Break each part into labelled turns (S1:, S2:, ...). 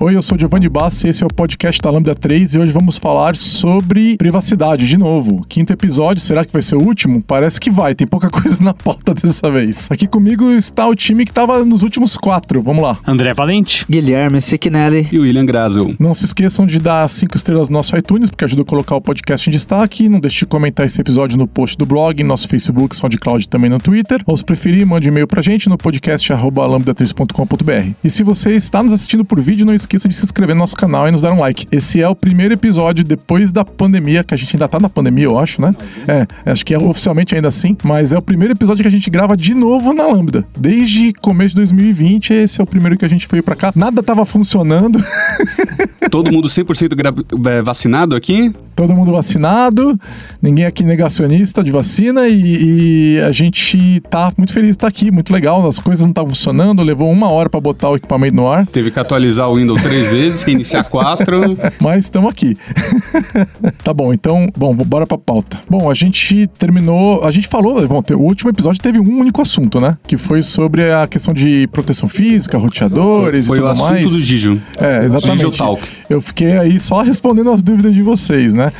S1: Oi, eu sou Giovanni Bassi, esse é o podcast da Lambda 3 e hoje vamos falar sobre privacidade de novo. Quinto episódio, será que vai ser o último? Parece que vai, tem pouca coisa na pauta dessa vez. Aqui comigo está o time que estava nos últimos quatro, vamos lá.
S2: André Valente,
S3: Guilherme Siquinelli
S4: e William Grazel.
S1: Não se esqueçam de dar cinco estrelas no nosso iTunes, porque ajuda a colocar o podcast em destaque. Não deixe de comentar esse episódio no post do blog, nosso Facebook, SoundCloud e também no Twitter. Ou se preferir, mande e-mail pra gente no podcast lambda3.com.br. E se você está nos assistindo por vídeo, não esqueça de se inscrever no nosso canal e nos dar um like. Esse é o primeiro episódio depois da pandemia, que a gente ainda tá na pandemia, eu acho, né? É, acho que é oficialmente ainda assim, mas é o primeiro episódio que a gente grava de novo na Lambda. Desde começo de 2020, esse é o primeiro que a gente veio pra cá. Nada tava funcionando.
S4: Todo mundo 100% é, vacinado aqui?
S1: Todo mundo vacinado, ninguém aqui negacionista de vacina e, e a gente tá muito feliz de estar aqui, muito legal. As coisas não estavam funcionando, levou uma hora para botar o equipamento no ar.
S4: Teve que atualizar o Windows três vezes, reiniciar quatro.
S1: Mas estamos aqui. tá bom, então, bom, bora pra pauta. Bom, a gente terminou, a gente falou, bom, o último episódio teve um único assunto, né? Que foi sobre a questão de proteção física, roteadores
S4: foi, foi
S1: e tudo mais.
S4: Foi o assunto do Gijo.
S1: É, exatamente.
S4: Gijo Talk.
S1: Eu fiquei aí só respondendo as dúvidas de vocês, né?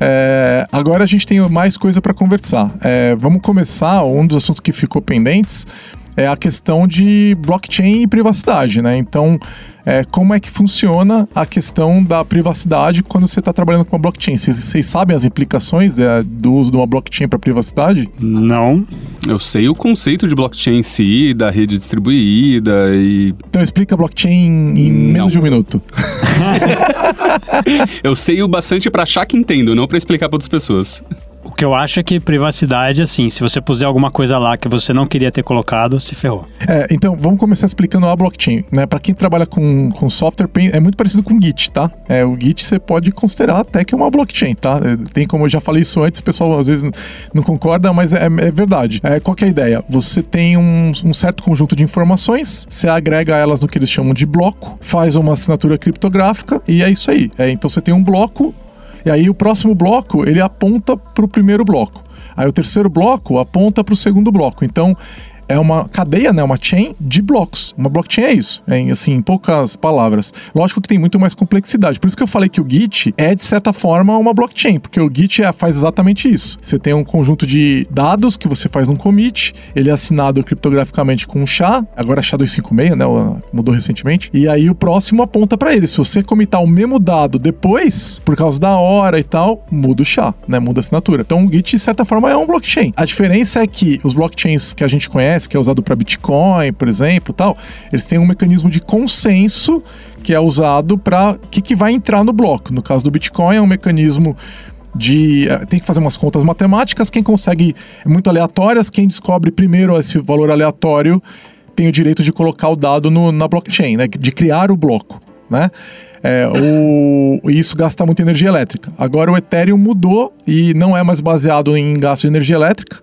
S1: É, agora a gente tem mais coisa para conversar. É, vamos começar, um dos assuntos que ficou pendentes é a questão de blockchain e privacidade, né? Então, é, como é que funciona a questão da privacidade quando você está trabalhando com uma blockchain? Vocês sabem as implicações é, do uso de uma blockchain para privacidade?
S2: Não.
S4: Eu sei o conceito de blockchain em si, da rede distribuída e.
S1: Então explica blockchain em
S4: Não.
S1: menos de um minuto.
S4: eu sei o bastante para achar que entendo, não para explicar para outras pessoas.
S2: Que eu acho é que privacidade, assim, se você puser alguma coisa lá que você não queria ter colocado, se ferrou.
S1: É, então vamos começar explicando a blockchain, né? Para quem trabalha com, com software, é muito parecido com o Git, tá? É, o Git você pode considerar até que é uma blockchain, tá? É, Tem como eu já falei isso antes, o pessoal às vezes não concorda, mas é, é verdade. É, qual que é a ideia? Você tem um, um certo conjunto de informações, você agrega elas no que eles chamam de bloco, faz uma assinatura criptográfica e é isso aí. É, então você tem um bloco e aí o próximo bloco, ele aponta para o primeiro bloco. Aí o terceiro bloco aponta para o segundo bloco. Então é uma cadeia, né, uma chain de blocos. Uma blockchain é isso, em, assim, em poucas palavras. Lógico que tem muito mais complexidade. Por isso que eu falei que o Git é, de certa forma, uma blockchain, porque o Git é, faz exatamente isso. Você tem um conjunto de dados que você faz num commit, ele é assinado criptograficamente com um SHA, agora SHA-256, né, mudou recentemente, e aí o próximo aponta para ele. Se você comitar o mesmo dado depois, por causa da hora e tal, muda o SHA, né, muda a assinatura. Então o Git, de certa forma, é um blockchain. A diferença é que os blockchains que a gente conhece, que é usado para Bitcoin, por exemplo, tal, eles têm um mecanismo de consenso que é usado para o que, que vai entrar no bloco. No caso do Bitcoin, é um mecanismo de tem que fazer umas contas matemáticas. Quem consegue muito aleatórias, quem descobre primeiro esse valor aleatório tem o direito de colocar o dado no, na blockchain, né? De criar o bloco, né? É, o, isso gasta muita energia elétrica. Agora o Ethereum mudou e não é mais baseado em gasto de energia elétrica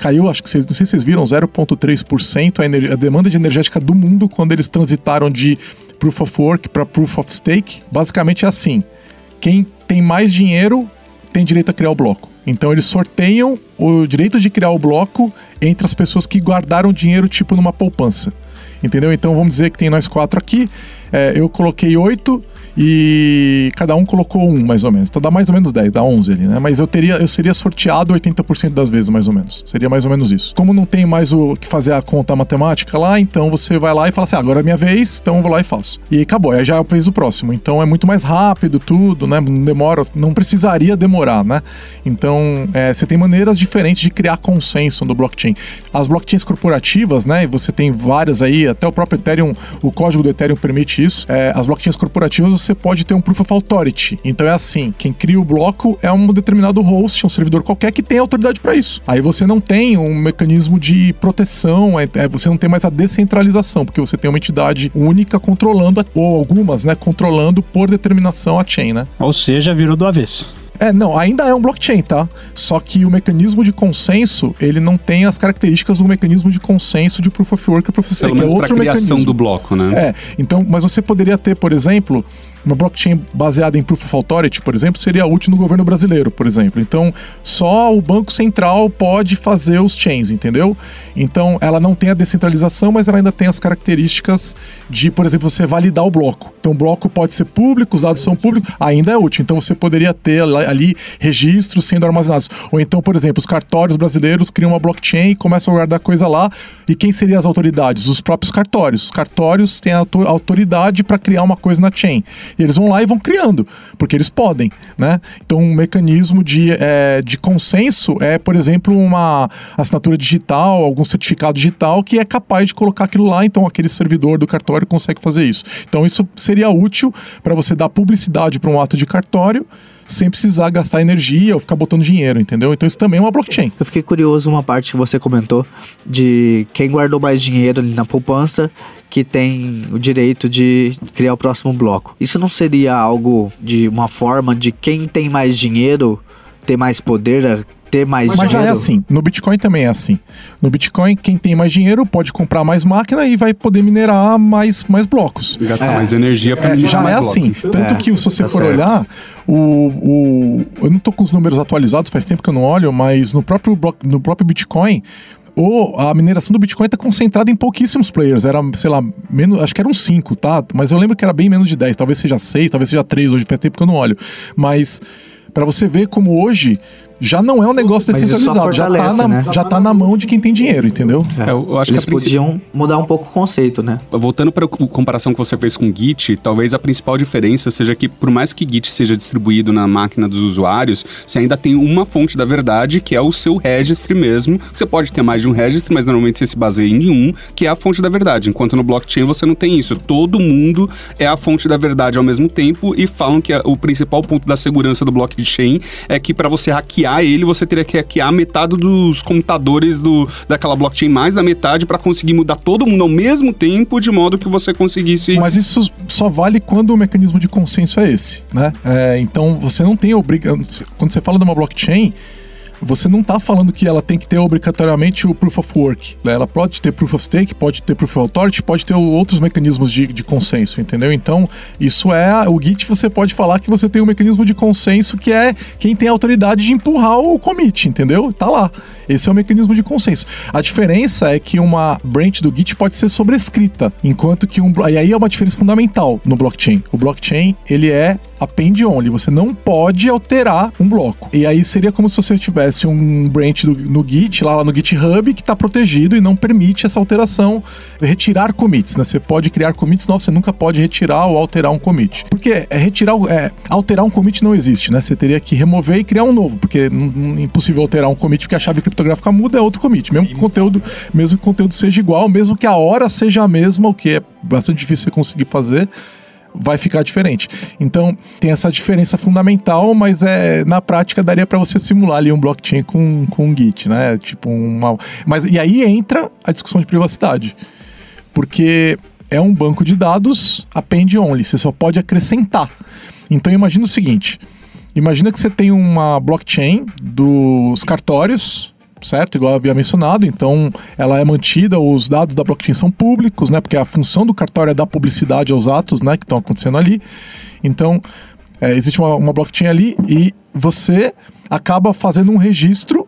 S1: caiu, acho que vocês, não sei se vocês viram, 0,3% a, a demanda de energética do mundo quando eles transitaram de Proof of Work para Proof of Stake. Basicamente é assim: quem tem mais dinheiro tem direito a criar o bloco. Então eles sorteiam o direito de criar o bloco entre as pessoas que guardaram dinheiro, tipo numa poupança. Entendeu? Então vamos dizer que tem nós quatro aqui. É, eu coloquei oito e cada um colocou um, mais ou menos. Então dá mais ou menos 10, dá 11 ali, né? Mas eu teria, eu seria sorteado 80% das vezes, mais ou menos. Seria mais ou menos isso. Como não tem mais o que fazer a conta matemática lá, então você vai lá e fala assim: ah, agora é minha vez, então eu vou lá e faço. E acabou, aí já fez o próximo. Então é muito mais rápido tudo, né? Não demora, não precisaria demorar, né? Então é, você tem maneiras diferentes de criar consenso no blockchain. As blockchains corporativas, né? Você tem várias aí, até o próprio Ethereum, o código do Ethereum permite isso. É, as blockchains corporativas você pode ter um Proof of Authority. Então é assim: quem cria o bloco é um determinado host, um servidor qualquer que tem autoridade para isso. Aí você não tem um mecanismo de proteção, é, é, você não tem mais a descentralização, porque você tem uma entidade única controlando, ou algumas, né, controlando por determinação a chain, né?
S2: Ou seja, virou do avesso.
S1: É, não, ainda é um blockchain, tá? Só que o mecanismo de consenso, ele não tem as características do mecanismo de consenso de Proof of Work e Proof of Stake,
S4: Pelo menos
S1: é
S4: pra
S1: outro
S4: criação
S1: mecanismo.
S4: do bloco, né?
S1: É, então, mas você poderia ter, por exemplo, uma blockchain baseada em Proof of Authority, por exemplo, seria útil no governo brasileiro, por exemplo. Então, só o Banco Central pode fazer os chains, entendeu? Então, ela não tem a descentralização, mas ela ainda tem as características de, por exemplo, você validar o bloco. Então, o bloco pode ser público, os dados são públicos, ainda é útil. Então, você poderia ter ali registros sendo armazenados. Ou então, por exemplo, os cartórios brasileiros criam uma blockchain e começam a guardar coisa lá. E quem seriam as autoridades? Os próprios cartórios. Os cartórios têm a auto- autoridade para criar uma coisa na chain. E eles vão lá e vão criando, porque eles podem, né? Então, um mecanismo de, eh, de consenso é, por exemplo, uma assinatura digital, algum certificado digital que é capaz de colocar aquilo lá. Então, aquele servidor do cartório consegue fazer isso. Então, isso seria útil para você dar publicidade para um ato de cartório sem precisar gastar energia ou ficar botando dinheiro, entendeu? Então, isso também é uma blockchain.
S3: Eu fiquei curioso uma parte que você comentou de quem guardou mais dinheiro ali na poupança que tem o direito de criar o próximo bloco. Isso não seria algo de uma forma de quem tem mais dinheiro ter mais poder, a ter mais
S1: Mas
S3: dinheiro?
S1: já é assim. No Bitcoin também é assim. No Bitcoin, quem tem mais dinheiro pode comprar mais máquina e vai poder minerar mais, mais blocos.
S4: Gastar
S3: É.
S4: mais energia pra
S1: É,
S4: minerar
S1: já
S4: mais
S1: é
S4: bloco.
S1: assim. Tanto
S3: É,
S1: que se você
S3: tá
S1: for
S3: certo.
S1: olhar, o, o. Eu não tô com os números atualizados, faz tempo que eu não olho, mas no próprio, no próprio Bitcoin. O, a mineração do Bitcoin está concentrada em pouquíssimos players. Era, sei lá, menos, acho que eram 5, tá? Mas eu lembro que era bem menos de 10. Talvez seja 6, talvez seja 3 hoje, faz tempo que eu não olho. Mas para você ver como hoje já não é um negócio descentralizado. Já tá,
S3: fortalece,
S1: na,
S3: né?
S1: já tá na mão de quem tem dinheiro, entendeu?
S3: É,
S4: eu acho que
S3: Eles
S4: a princi-
S3: podiam mudar um pouco o conceito, né?
S4: Voltando para a comparação que você fez com Git, talvez a principal diferença seja que, por mais que Git seja distribuído na máquina dos usuários, você ainda tem uma fonte da verdade, que é o seu registry mesmo. Você pode ter mais de um registry, mas normalmente você se baseia em um, que é a fonte da verdade. Enquanto no blockchain você não tem isso. Todo mundo é a fonte da verdade ao mesmo tempo e falam que o principal ponto da segurança do blockchain é que para você hackear ele, você teria que hackear metade dos computadores do, daquela blockchain, mais da metade, para conseguir mudar todo mundo ao mesmo tempo, de modo que você conseguisse.
S1: Mas isso só vale quando o mecanismo de consenso é esse, né? É, então você não tem obrigação. Quando você fala de uma blockchain, você não está falando que ela tem que ter obrigatoriamente o proof of work. né? Ela pode ter proof of stake, pode ter proof of authority, pode ter outros mecanismos de, de consenso, entendeu? Então, isso é. O Git você pode falar que você tem um mecanismo de consenso que é quem tem autoridade de empurrar o commit, entendeu? Tá lá. Esse é o mecanismo de consenso. A diferença é que uma branch do Git pode ser sobrescrita, enquanto que um. E aí é uma diferença fundamental no blockchain. O blockchain, ele é append only. Você não pode alterar um bloco. E aí seria como se você tivesse um branch do- no Git, lá, lá no GitHub, que está protegido e não permite essa alteração, retirar commits, né? Você pode criar commits, não, você nunca pode retirar ou alterar um commit. Porque é retirar, é, alterar um commit não existe, né? Você teria que remover e criar um novo, porque é impossível alterar um commit porque a chave criptográfica muda, é outro commit. Mesmo que o conteúdo, mesmo que o conteúdo seja igual, mesmo que a hora seja a mesma, o que é bastante difícil você conseguir fazer, vai ficar diferente. Então, tem essa diferença fundamental, mas é na prática daria para você simular ali um blockchain com, com um Git, né? Tipo uma Mas e aí entra a discussão de privacidade. Porque é um banco de dados append only, você só pode acrescentar. Então imagina o seguinte, imagina que você tem uma blockchain dos cartórios, certo? Igual eu havia mencionado, então ela é mantida, os dados da blockchain são públicos, né? Porque a função do cartório é dar publicidade aos atos, né? Que estão acontecendo ali. Então, é, existe uma, uma blockchain ali e você acaba fazendo um registro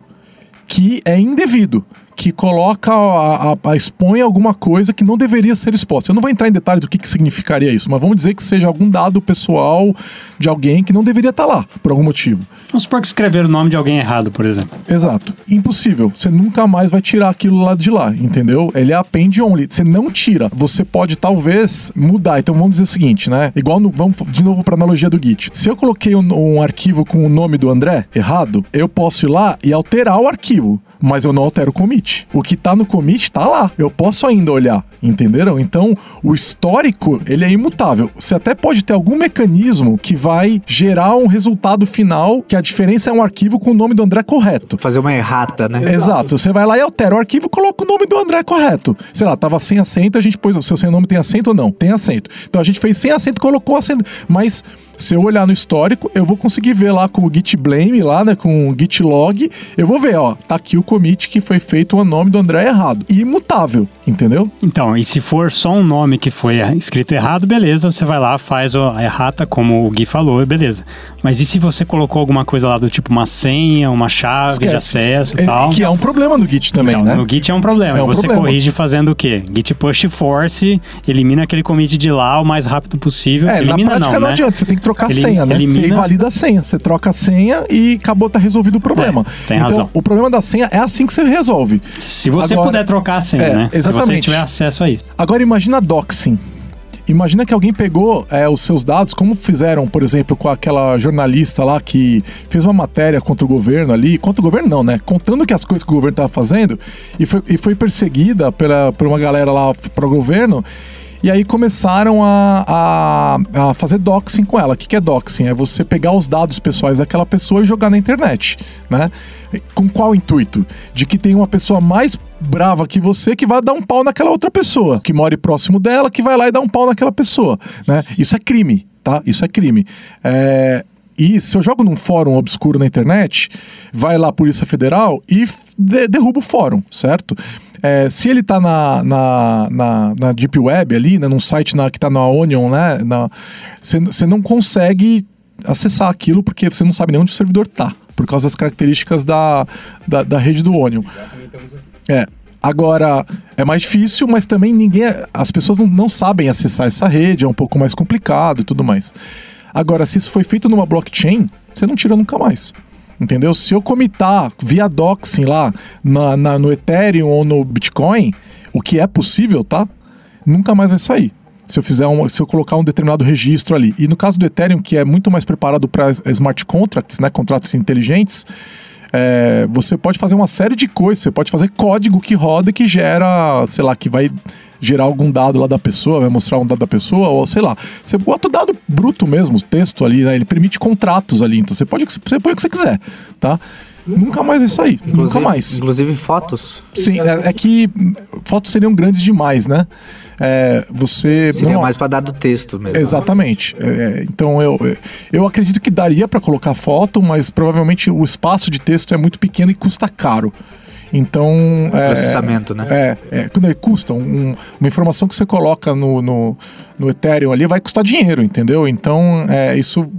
S1: que é indevido, que coloca, a, a- a- expõe alguma coisa que não deveria ser exposta. Eu não vou entrar em detalhes do que, que significaria isso, mas vamos dizer que seja algum dado pessoal de alguém que não deveria estar lá, por algum motivo.
S2: Vamos supor que escreveram o nome de alguém errado, por exemplo.
S1: Exato. Impossível. Você nunca mais vai tirar aquilo lá de lá, entendeu? Ele é append only. Você não tira. Você pode talvez mudar. Então vamos dizer o seguinte, né? Igual no, vamos de novo para analogia do Git. Se eu coloquei um, um arquivo com o nome do André errado, eu posso ir lá e alterar o arquivo. Mas eu não altero o commit. O que tá no commit tá lá. Eu posso ainda olhar, entenderam? Então, o histórico, ele é imutável. Você até pode ter algum mecanismo que vai gerar um resultado final que a diferença é um arquivo com o nome do André correto.
S3: Fazer uma errata, né?
S1: Exato. Você vai lá e altera o arquivo e coloca o nome do André correto. Sei lá, tava sem acento, a gente pôs o seu nome tem acento ou não? Tem acento. Então a gente fez sem acento e colocou acento. Mas Se eu olhar no histórico, eu vou conseguir ver lá com o git blame, lá, né, com o git log, eu vou ver, ó, tá aqui o commit que foi feito o nome do André errado. Imutável, entendeu?
S2: Então, e se for só um nome que foi escrito errado, beleza, você vai lá, faz a errata, como o Gui falou, beleza. Mas e se você colocou alguma coisa lá do tipo uma senha, uma chave de
S1: Esquece.
S2: acesso e
S1: É,
S2: tal?
S1: que é um problema no Git também,
S2: Então,
S1: né?
S2: No Git é um problema.
S1: É um
S2: você
S1: problema.
S2: corrige fazendo o quê? Git push force, elimina aquele commit de lá o mais rápido possível.
S1: É,
S2: elimina
S1: na prática
S2: não,
S1: não,
S2: né?
S1: adianta, você tem que trocar a
S2: Ele-
S1: senha, né? Você
S2: elimina-
S1: invalida a senha, você troca a senha e acabou, tá resolvido o problema.
S2: É, tem
S1: então,
S2: razão.
S1: o problema da senha é assim que você resolve.
S2: Se você
S1: Agora-
S2: puder trocar a senha,
S1: É,
S2: né? Se você
S1: exatamente.
S2: tiver acesso a isso.
S1: Agora imagina doxing. Imagina que alguém pegou é, os seus dados, como fizeram, por exemplo, com aquela jornalista lá que fez uma matéria contra o governo ali, contra o governo não, né? Contando que as coisas que o governo estava fazendo e foi, e foi perseguida pela, por uma galera lá para o governo. E aí começaram a, a, a fazer doxing com ela. O que, que é doxing? É você pegar os dados pessoais daquela pessoa e jogar na internet, né? Com qual intuito? De que tem uma pessoa mais brava que você que vai dar um pau naquela outra pessoa, que mora próximo dela, que vai lá e dá um pau naquela pessoa, né? Isso é crime, tá? Isso é crime. É, E se eu jogo num fórum obscuro na internet, vai lá a Polícia Federal e de- derruba o fórum, certo? É, se ele tá na, na, na, na Deep Web ali, né, num site na- que tá na Onion, né? Você não consegue acessar aquilo porque você não sabe nem onde o servidor tá, por causa das características da, da, da rede do Onion. É. Agora, é mais difícil, mas também ninguém. As pessoas não, não sabem acessar essa rede, é um pouco mais complicado e tudo mais. Agora, se isso foi feito numa blockchain, você não tira nunca mais. Entendeu? Se eu comitar via doxing lá na, na- no Ethereum ou no Bitcoin, o que é possível, tá? Nunca mais vai sair. Se eu fizer um, se eu colocar um determinado registro ali. E no caso do Ethereum, que é muito mais preparado para smart contracts, né, contratos inteligentes, é, você pode fazer uma série de coisas. Você pode fazer código que roda que gera, sei lá, que vai gerar algum dado lá da pessoa, vai mostrar um dado da pessoa, ou sei lá. Você bota o dado bruto mesmo, o texto ali, né? Ele permite contratos ali. Então você pode você põe o que você quiser, tá? Nunca mais vai sair.
S3: Inclusive,
S1: Nunca mais.
S3: Inclusive fotos.
S1: Sim, é, é que fotos seriam grandes demais, né? É, você.
S3: Seria
S1: não-
S3: mais pra dar do texto mesmo.
S1: Exatamente. É, é, então eu, eu acredito que daria para colocar foto, mas provavelmente o espaço de texto é muito pequeno e custa caro. Então. é,
S3: Processamento, né?
S1: É, é, quando ele custa, um- uma informação que você coloca no, no, no Ethereum ali vai custar dinheiro, entendeu? Então, é, isso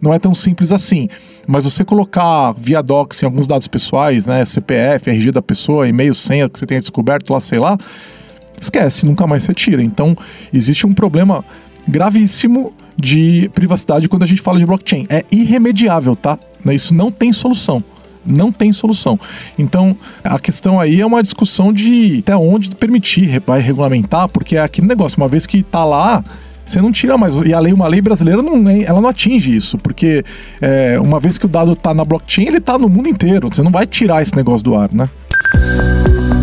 S1: não é tão simples assim. Mas você colocar via docs em alguns dados pessoais, né? CPF, RG da pessoa, e-mail, senha que você tenha descoberto lá, sei lá, esquece, nunca mais você tira. Então, existe um problema gravíssimo de privacidade quando a gente fala de blockchain. É irremediável, tá? Isso não tem solução. Não tem solução. Então, a questão aí é uma discussão de até onde permitir, vai regulamentar, porque é aquele negócio, uma vez que tá lá, você não tira mais. E a lei, uma lei brasileira, não, ela não atinge isso, porque é, uma vez que o dado tá na blockchain, ele tá no mundo inteiro. Você não vai tirar esse negócio do ar, né?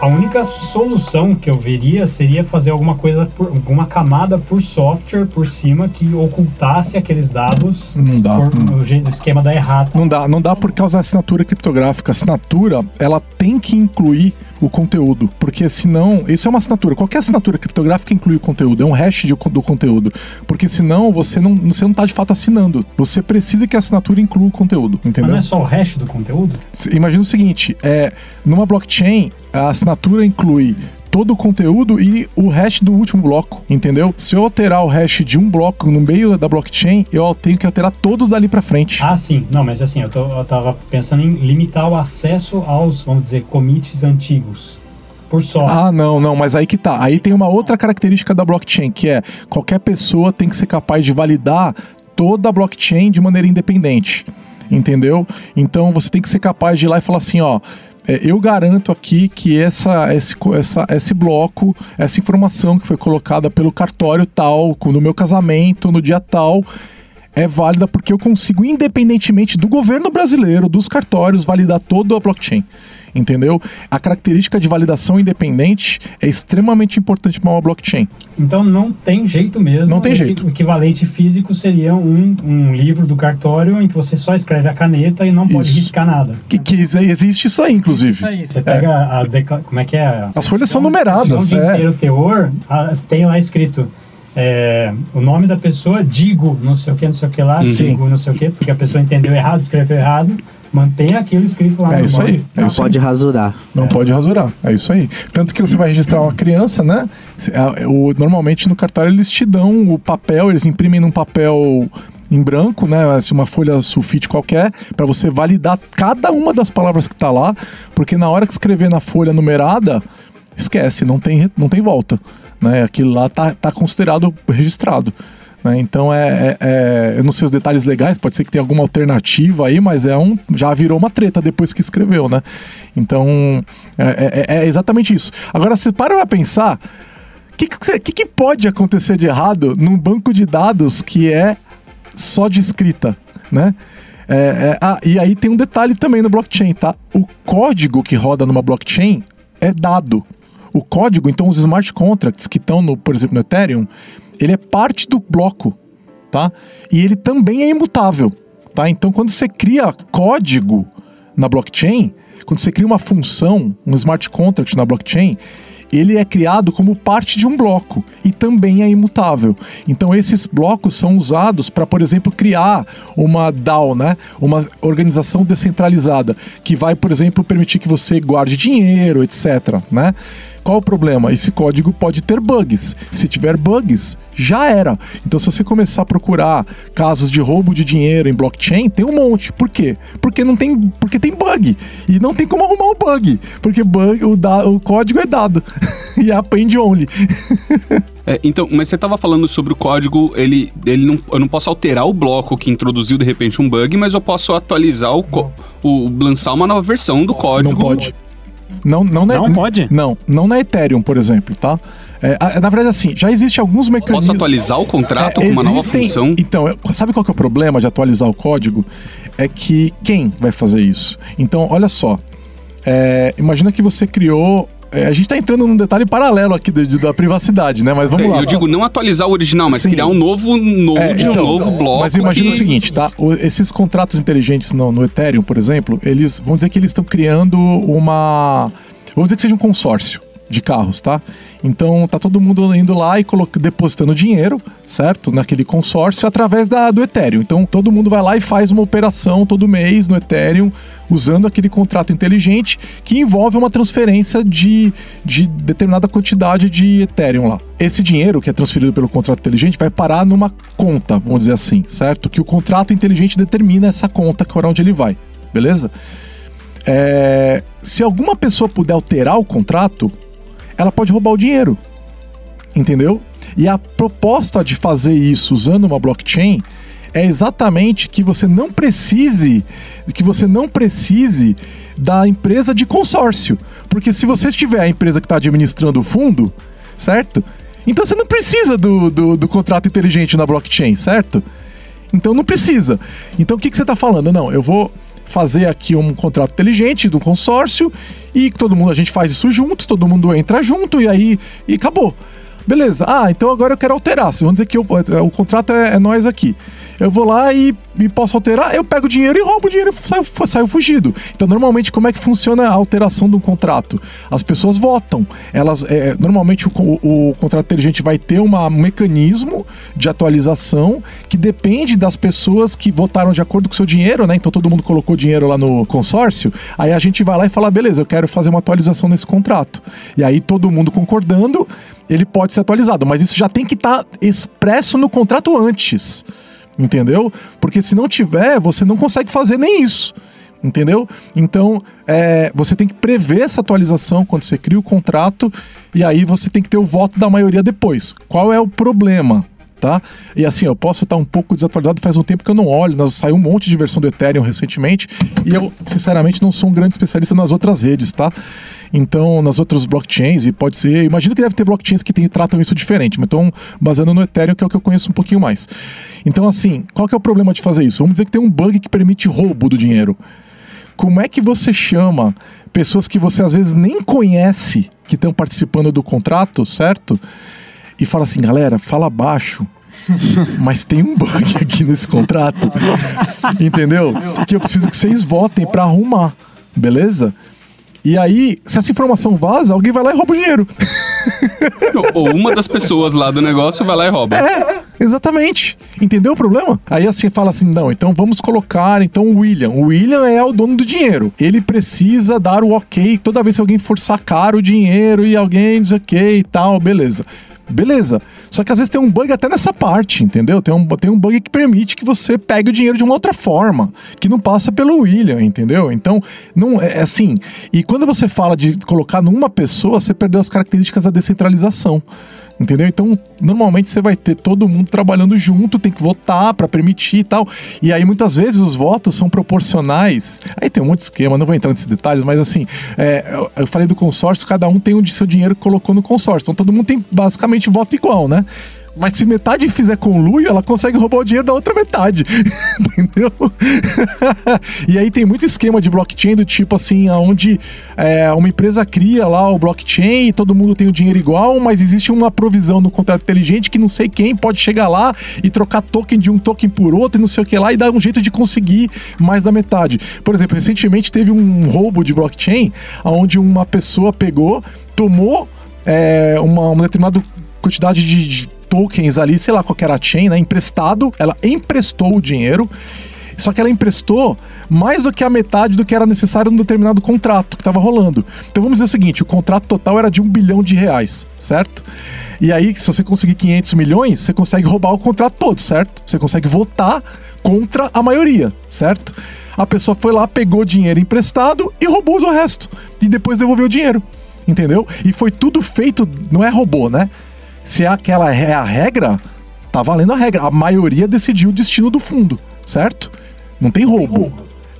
S2: A única solução que eu veria seria fazer alguma coisa, por, alguma camada por software por cima que ocultasse aqueles dados
S1: Não dá,
S2: por,
S1: não.
S2: jeito, esquema da errata.
S1: Não dá, não dá por causa da assinatura criptográfica. A assinatura, ela tem que incluir o conteúdo, porque senão, isso é uma assinatura. Qualquer assinatura criptográfica inclui o conteúdo, é um hash de- do conteúdo, porque senão você não, você não tá de fato assinando. Você precisa que a assinatura inclua o conteúdo,
S2: Mas
S1: entendeu?
S2: não é só o hash do conteúdo?
S1: Imagina o seguinte, é, numa blockchain, a assinatura inclui todo o conteúdo e o hash do último bloco, entendeu? Se eu alterar o hash de um bloco no meio da blockchain, eu tenho que alterar todos dali pra frente.
S2: Ah, sim. Não, mas assim, eu, tô, eu tava pensando em limitar o acesso aos, vamos dizer, commits antigos. Por software.
S1: Ah, não, não, mas aí que tá. Aí tem uma outra característica da blockchain, que é qualquer pessoa tem que ser capaz de validar toda a blockchain de maneira independente. Entendeu? Então você tem que ser capaz de ir lá e falar assim, ó. É, Eu garanto aqui que essa, esse, essa, esse bloco, essa informação que foi colocada pelo cartório tal, no meu casamento, no dia tal, é válida porque eu consigo, independentemente do governo brasileiro, dos cartórios, validar toda a blockchain. Entendeu? A característica de validação independente é extremamente importante para uma blockchain.
S2: Então não tem jeito mesmo.
S1: Não tem
S2: O
S1: jeito.
S2: O equivalente físico seria um, um livro do cartório em que você só escreve a caneta e não pode
S1: Isso.
S2: riscar nada.
S1: Que, que existe isso aí, inclusive.
S2: Isso aí, você pega as decla... como é que é?
S1: As folhas são numeradas,
S2: Onde
S1: é.
S2: inteiro teor, ah, tem lá escrito é, o nome da pessoa, digo, não sei o que, não sei o que lá,
S1: Sim.
S2: digo, não sei o que, porque a pessoa entendeu errado, escreveu errado, mantém aquilo escrito lá
S1: É
S2: no
S1: isso aí, é
S3: Não
S1: isso aí.
S3: pode rasurar.
S1: Não pode rasurar, é isso aí. Tanto que você vai registrar uma criança, né? o- normalmente no cartório eles te dão o papel, eles imprimem num papel em branco, né? assim, Uma folha sulfite qualquer, para você validar cada uma das palavras que tá lá, porque na hora que escrever na folha numerada, esquece, não tem, não tem volta. Né? Aquilo lá tá, tá considerado registrado. né? Então é, é- é- Eu não sei os detalhes legais, pode ser que tenha alguma alternativa aí, mas é um. Já virou uma treta depois que escreveu, né? Então é, é- é exatamente isso. Agora, você para pra pensar. O que, que que pode acontecer de errado num banco de dados que é só de escrita, né? É, é, ah, e aí tem um detalhe também no blockchain, tá? O código que roda numa blockchain é dado. O código, então os smart contracts que estão, no, por exemplo, no Ethereum, ele é parte do bloco, tá? E ele também é imutável, tá? Então quando você cria código na blockchain, quando você cria uma função, um smart contract na blockchain, ele é criado como parte de um bloco e também é imutável. Então esses blocos são usados para, por exemplo, criar uma DAO, né? Uma organização descentralizada que vai, por exemplo, permitir que você guarde dinheiro, etc, né? Qual o problema? Esse código pode ter bugs. Se tiver bugs, já era. Então, se você começar a procurar casos de roubo de dinheiro em blockchain, tem um monte. Por quê? Porque não tem, porque tem bug e não tem como arrumar o bug, porque bug, o, da- o código é dado e é append only.
S4: É, então, mas você tava falando sobre o código, ele, ele não, eu não posso alterar o bloco que introduziu de repente um bug, mas eu posso atualizar o, o lançar uma nova versão do código.
S1: Não pode. Não, não, na-
S2: Não pode?
S1: Não, não na Ethereum, por exemplo, tá? É, na verdade, assim, já existe alguns
S4: Posso
S1: mecanismos.
S4: atualizar o contrato
S1: É,
S4: com uma nova função?
S1: Então, sabe qual que é o problema de atualizar o código? É que quem vai fazer isso? Então, olha só. É, imagina que você criou. É, a gente tá entrando num detalhe paralelo aqui de- de- da privacidade, né? Mas vamos lá.
S4: eu digo não atualizar o original, mas
S1: Sim.
S4: criar um novo node,
S1: É, então,
S4: um novo bloco.
S1: Mas imagina o seguinte, tá? O- esses contratos inteligentes no, no Ethereum, por exemplo, eles vamos dizer que eles estão criando uma. Vamos dizer que seja um consórcio de carros, tá? Então tá todo mundo indo lá e depositando dinheiro, certo? Naquele consórcio através da, do Ethereum. Então todo mundo vai lá e faz uma operação todo mês no Ethereum usando aquele contrato inteligente que envolve uma transferência de, de determinada quantidade de Ethereum lá. Esse dinheiro que é transferido pelo contrato inteligente vai parar numa conta, vamos dizer assim, certo? Que o contrato inteligente determina essa conta para onde ele vai, beleza? É, se alguma pessoa puder alterar o contrato, ela pode roubar o dinheiro. Entendeu? E a proposta de fazer isso usando uma blockchain é exatamente que você não precise, que você não precise da empresa de consórcio. Porque se você tiver a empresa que está administrando o fundo, certo? Então você não precisa do, do, do contrato inteligente na blockchain, certo? Então não precisa. Então o que, que você está falando? Não, eu vou fazer aqui um contrato inteligente do consórcio e todo mundo, a gente faz isso juntos, todo mundo entra junto e aí e acabou. Beleza. Ah, então agora eu quero alterar. Vamos dizer que eu- o contrato é, é nós aqui. Eu vou lá e, posso alterar, eu pego o dinheiro e roubo o dinheiro e saio, saio fugido. Então, normalmente, como é que funciona a alteração um contrato? As pessoas votam. Elas, é, normalmente, o, co- o contrato inteligente vai ter uma- um mecanismo de atualização que depende das pessoas que votaram de acordo com o seu dinheiro, né? Então, todo mundo colocou dinheiro lá no consórcio. Aí a gente vai lá e fala: beleza, eu quero fazer uma atualização nesse contrato. E aí, todo mundo concordando, ele pode ser atualizado. Mas isso já tem que estar expresso no contrato antes. Entendeu? Porque se não tiver, você não consegue fazer nem isso. Entendeu? Então, é, você tem que prever essa atualização quando você cria o contrato e aí você tem que ter o voto da maioria depois. Qual é o problema? Tá? E assim, eu posso estar um pouco desatualizado, faz um tempo que eu não olho, nós saiu um monte de versão do Ethereum recentemente e eu, sinceramente, não sou um grande especialista nas outras redes, tá? Então, nas outras blockchains, e pode ser. Imagino que deve ter blockchains que tem, tratam isso diferente, mas estão baseando no Ethereum, que é o que eu conheço um pouquinho mais. Então, assim, qual que é o problema de fazer isso? Vamos dizer que tem um bug que permite roubo do dinheiro. Como é que você chama pessoas que você às vezes nem conhece que estão participando do contrato, certo? E fala assim, galera, fala baixo. Mas tem um bug aqui nesse contrato. Entendeu? Que eu preciso que vocês votem para arrumar. Beleza? E aí, se essa informação vaza, alguém vai lá e rouba o dinheiro.
S4: Ou uma das pessoas lá do negócio vai lá e rouba.
S1: É, exatamente. Entendeu o problema? Aí assim fala assim: não, então vamos colocar então o William. O William é o dono do dinheiro. Ele precisa dar o ok toda vez que alguém for sacar o dinheiro e alguém diz ok e tal, beleza. Beleza. Só que às vezes tem um bug até nessa parte, entendeu? Tem um, tem um bug que permite que você pegue o dinheiro de uma outra forma, que não passa pelo William, entendeu? Então, não é, é assim. E quando você fala de colocar numa pessoa, você perdeu as características da descentralização. Entendeu? Então, normalmente você vai ter todo mundo trabalhando junto, tem que votar para permitir e tal. E aí, muitas vezes, os votos são proporcionais. Aí tem um monte de esquema, não vou entrar nesses detalhes, mas assim, é, eu- falei do consórcio, cada um tem o de seu dinheiro que colocou no consórcio. Então, todo mundo tem basicamente voto igual, né? Mas se metade fizer conluio, ela consegue roubar o dinheiro da outra metade. Entendeu? e aí tem muito esquema de blockchain do tipo assim, onde uma empresa cria lá o blockchain e todo mundo tem o dinheiro igual, mas existe uma provisão no contrato inteligente que não sei quem pode chegar lá e trocar token de um token por outro e não sei o que lá e dar um jeito de conseguir mais da metade. Por exemplo, recentemente teve um roubo de blockchain onde uma pessoa pegou, tomou é, uma, uma determinada quantidade de, de tokens ali, sei lá qual era a chain, né? Emprestado, ela emprestou o dinheiro. Só que ela emprestou mais do que a metade do que era necessário num determinado contrato que estava rolando. Então vamos dizer o seguinte: o contrato total era de um bilhão de reais, certo? E aí, se você conseguir 500 milhões, você consegue roubar o contrato todo, certo? Você consegue votar contra a maioria, certo? A pessoa foi lá, pegou dinheiro emprestado e roubou o resto. E depois devolveu o dinheiro. Entendeu? E foi tudo feito, não é robô, né? Se é aquela é a regra, tá valendo a regra. A maioria decidiu o destino do fundo, certo? Não tem roubo.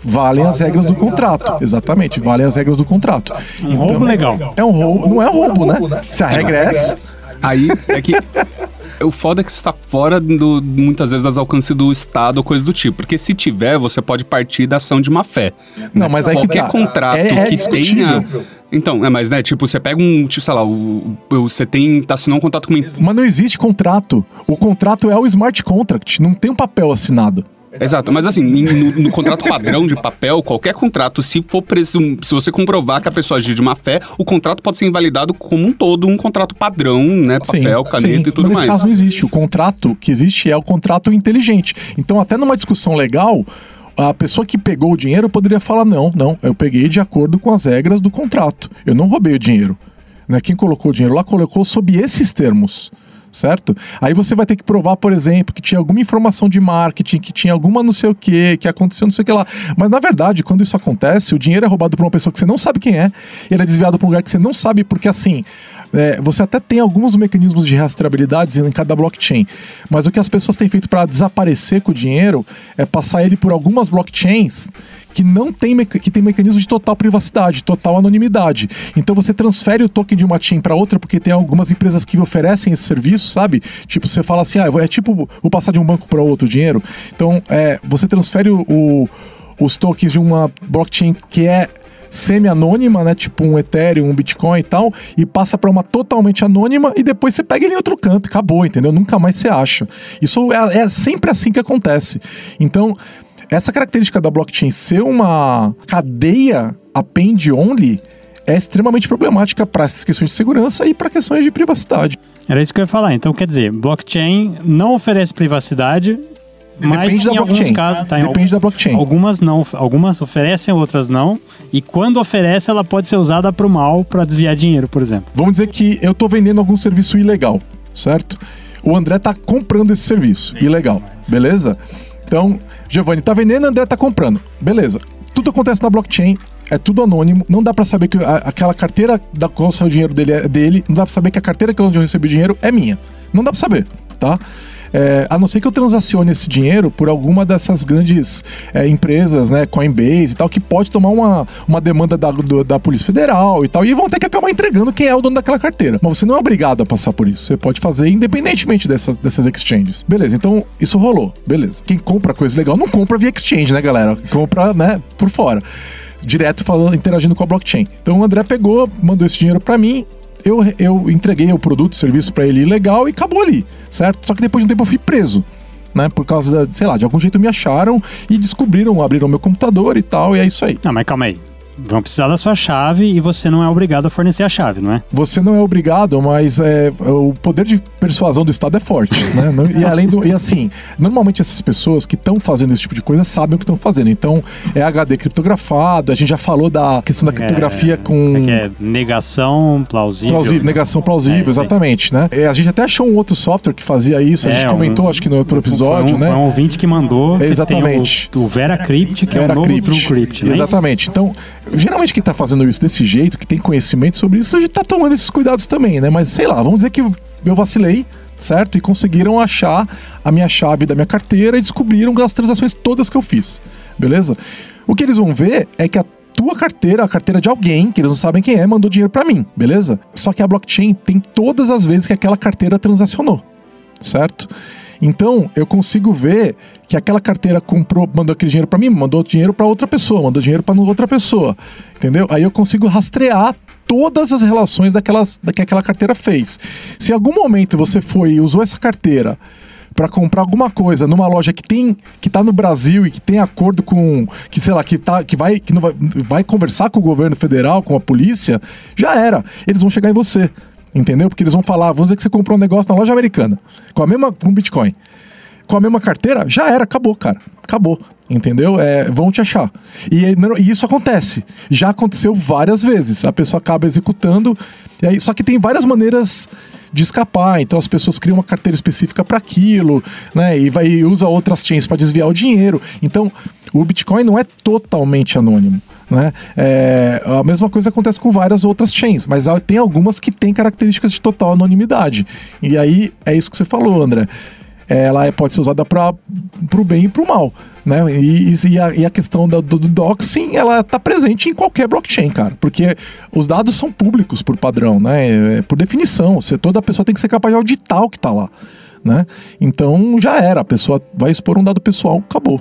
S1: Valem as regras do contrato. Exatamente, valem as regras do contrato.
S2: Um roubo legal.
S1: É um roubo, não é roubo, né? Se a regra é essa,
S4: Aí é que. O foda é que isso está fora, do, muitas vezes, das alcances do Estado ou coisa do tipo. Porque se tiver, você pode partir da ação de má fé.
S1: Não, mas aí que
S4: Qualquer
S1: tá.
S4: contrato
S1: É- é
S4: que tenha. Então, é, mas né, tipo, você pega um, tipo, sei lá, o, o- você tem, tá assinando um contrato com uma empresa.
S1: mas não existe contrato. O contrato é o smart contract, não tem um papel assinado.
S4: Exato, mas assim, no, no contrato padrão de papel, qualquer contrato, se for presum, se você comprovar que a pessoa agiu de má fé, o contrato pode ser invalidado como um todo, um contrato padrão, né? Papel, caneta
S1: sim,
S4: e tudo
S1: mas nesse
S4: mais.
S1: caso não existe. O contrato que existe é o contrato inteligente. Então, até numa discussão legal, a pessoa que pegou o dinheiro poderia falar: não, não, eu peguei de acordo com as regras do contrato. Eu não roubei o dinheiro. Né? Quem colocou o dinheiro lá colocou sob esses termos. Certo? Aí você vai ter que provar, por exemplo, que tinha alguma informação de marketing, que tinha alguma não sei o que, que aconteceu não sei o que lá. Mas na verdade, quando isso acontece, o dinheiro é roubado por uma pessoa que você não sabe quem é, ele é desviado para um lugar que você não sabe, porque assim, é, você até tem alguns mecanismos de rastreabilidade em cada blockchain, mas o que as pessoas têm feito para desaparecer com o dinheiro é passar ele por algumas blockchains que não tem que tem mecanismo de total privacidade, total anonimidade. Então você transfere o token de uma chain para outra porque tem algumas empresas que oferecem esse serviço, sabe? Tipo você fala assim, ah, é tipo vou passar de um banco para outro dinheiro. Então é, você transfere o- o- os tokens de uma blockchain que é semi-anônima, né? Tipo um Ethereum, um Bitcoin e tal, e passa para uma totalmente anônima e depois você pega ele em outro canto, acabou, entendeu? Nunca mais você acha. Isso é, é sempre assim que acontece. Então, essa característica da blockchain ser uma cadeia append-only é extremamente problemática para essas questões de segurança e para questões de privacidade.
S2: Era isso que eu ia falar. Então, quer dizer, blockchain não oferece privacidade, mas
S1: Depende da blockchain.
S2: casos... Tá,
S1: Depende da blockchain.
S2: Algumas não, algumas oferecem, outras não. E quando oferece, ela pode ser usada para o mal, para desviar dinheiro, por exemplo.
S1: Vamos dizer que eu tô vendendo algum serviço ilegal, certo? O André tá comprando esse serviço ilegal, beleza? Então, Giovanni tá vendendo, André tá comprando, beleza? Tudo acontece na blockchain, é tudo anônimo, não dá pra saber que a- aquela carteira da qual saiu o dinheiro dele é dele, não dá pra saber que a carteira que é onde eu recebi o dinheiro é minha. Não dá pra saber, tá? É, a não ser que eu transacione esse dinheiro por alguma dessas grandes é, empresas, né, Coinbase e tal, que pode tomar uma, uma demanda da, do, da Polícia Federal e tal, e vão ter que acabar entregando quem é o dono daquela carteira. Mas você não é obrigado a passar por isso. Você pode fazer independentemente dessas, dessas exchanges. Beleza, então isso rolou. Beleza. Quem compra coisa legal não compra via exchange, né, galera? Compra, né, por fora direto falando, interagindo com a blockchain. Então o André pegou, mandou esse dinheiro para mim, eu, eu entreguei o produto, o serviço para ele legal e acabou ali, certo? Só que depois de um tempo eu fui preso. Né, por causa da, sei lá, de algum jeito me acharam e descobriram, abriram meu computador e tal, e é isso aí.
S2: Não, mas calma aí vão precisar da sua chave e você não é obrigado a fornecer a chave, não é?
S1: Você não é obrigado, mas é, o poder de persuasão do Estado é forte, né? E além do. E assim, normalmente essas pessoas que estão fazendo esse tipo de coisa sabem o que estão fazendo. Então, é HD criptografado, a gente já falou da questão da criptografia
S2: é,
S1: com.
S2: É, é negação plausível.
S1: Plausível, negação plausível, é, exatamente, né? É, a gente até achou um outro software que fazia isso, a gente é, comentou, um, acho que no outro episódio,
S2: um,
S1: né?
S2: Um ouvinte que mandou.
S1: Exatamente.
S2: Que o, o VeraCrypt, que
S1: Vera
S2: é o novo
S1: Crypt.
S2: TrueCrypt,
S1: né? Exatamente. Então, geralmente quem tá fazendo isso desse jeito, que tem conhecimento sobre isso, a gente tá tomando esses cuidados também, né? Mas sei lá, vamos dizer que eu vacilei, certo? E conseguiram achar a minha chave da minha carteira e descobriram as transações todas que eu fiz, beleza? O que eles vão ver é que a tua carteira, a carteira de alguém, que eles não sabem quem é, mandou dinheiro para mim, beleza? Só que a blockchain tem todas as vezes que aquela carteira transacionou, certo? Então, eu consigo ver que aquela carteira comprou, mandou aquele dinheiro para mim, mandou dinheiro para outra pessoa, mandou dinheiro para outra pessoa, entendeu? Aí eu consigo rastrear todas as relações daquelas, que aquela carteira fez. Se em algum momento você foi e usou essa carteira para comprar alguma coisa numa loja que tem que tá no Brasil e que tem acordo com que sei lá que tá que vai que não vai, vai conversar com o governo federal, com a polícia, já era. Eles vão chegar em você. Entendeu? Porque eles vão falar, vamos dizer que você comprou um negócio na loja americana, com a mesma com Bitcoin. Com a mesma carteira, já era, acabou, cara. Acabou. Entendeu? É, vão te achar. E, e, isso acontece. Já aconteceu várias vezes. A pessoa acaba executando. Aí, só que tem várias maneiras de escapar. Então as pessoas criam uma carteira específica para aquilo, né? E vai e usa outras chains para desviar o dinheiro. Então o Bitcoin não é totalmente anônimo. Né? É, a mesma coisa acontece com várias outras chains, mas tem algumas que têm características de total anonimidade. E aí é isso que você falou, André. Ela é, pode ser usada para o bem e para o mal. Né? E, e, a, e, a, questão do, do, doxing, ela está presente em qualquer blockchain, cara. Porque os dados são públicos por padrão, né? É, por definição. Você, toda pessoa tem que ser capaz de auditar o que está lá. Né? Então já era, a pessoa vai expor um dado pessoal, acabou.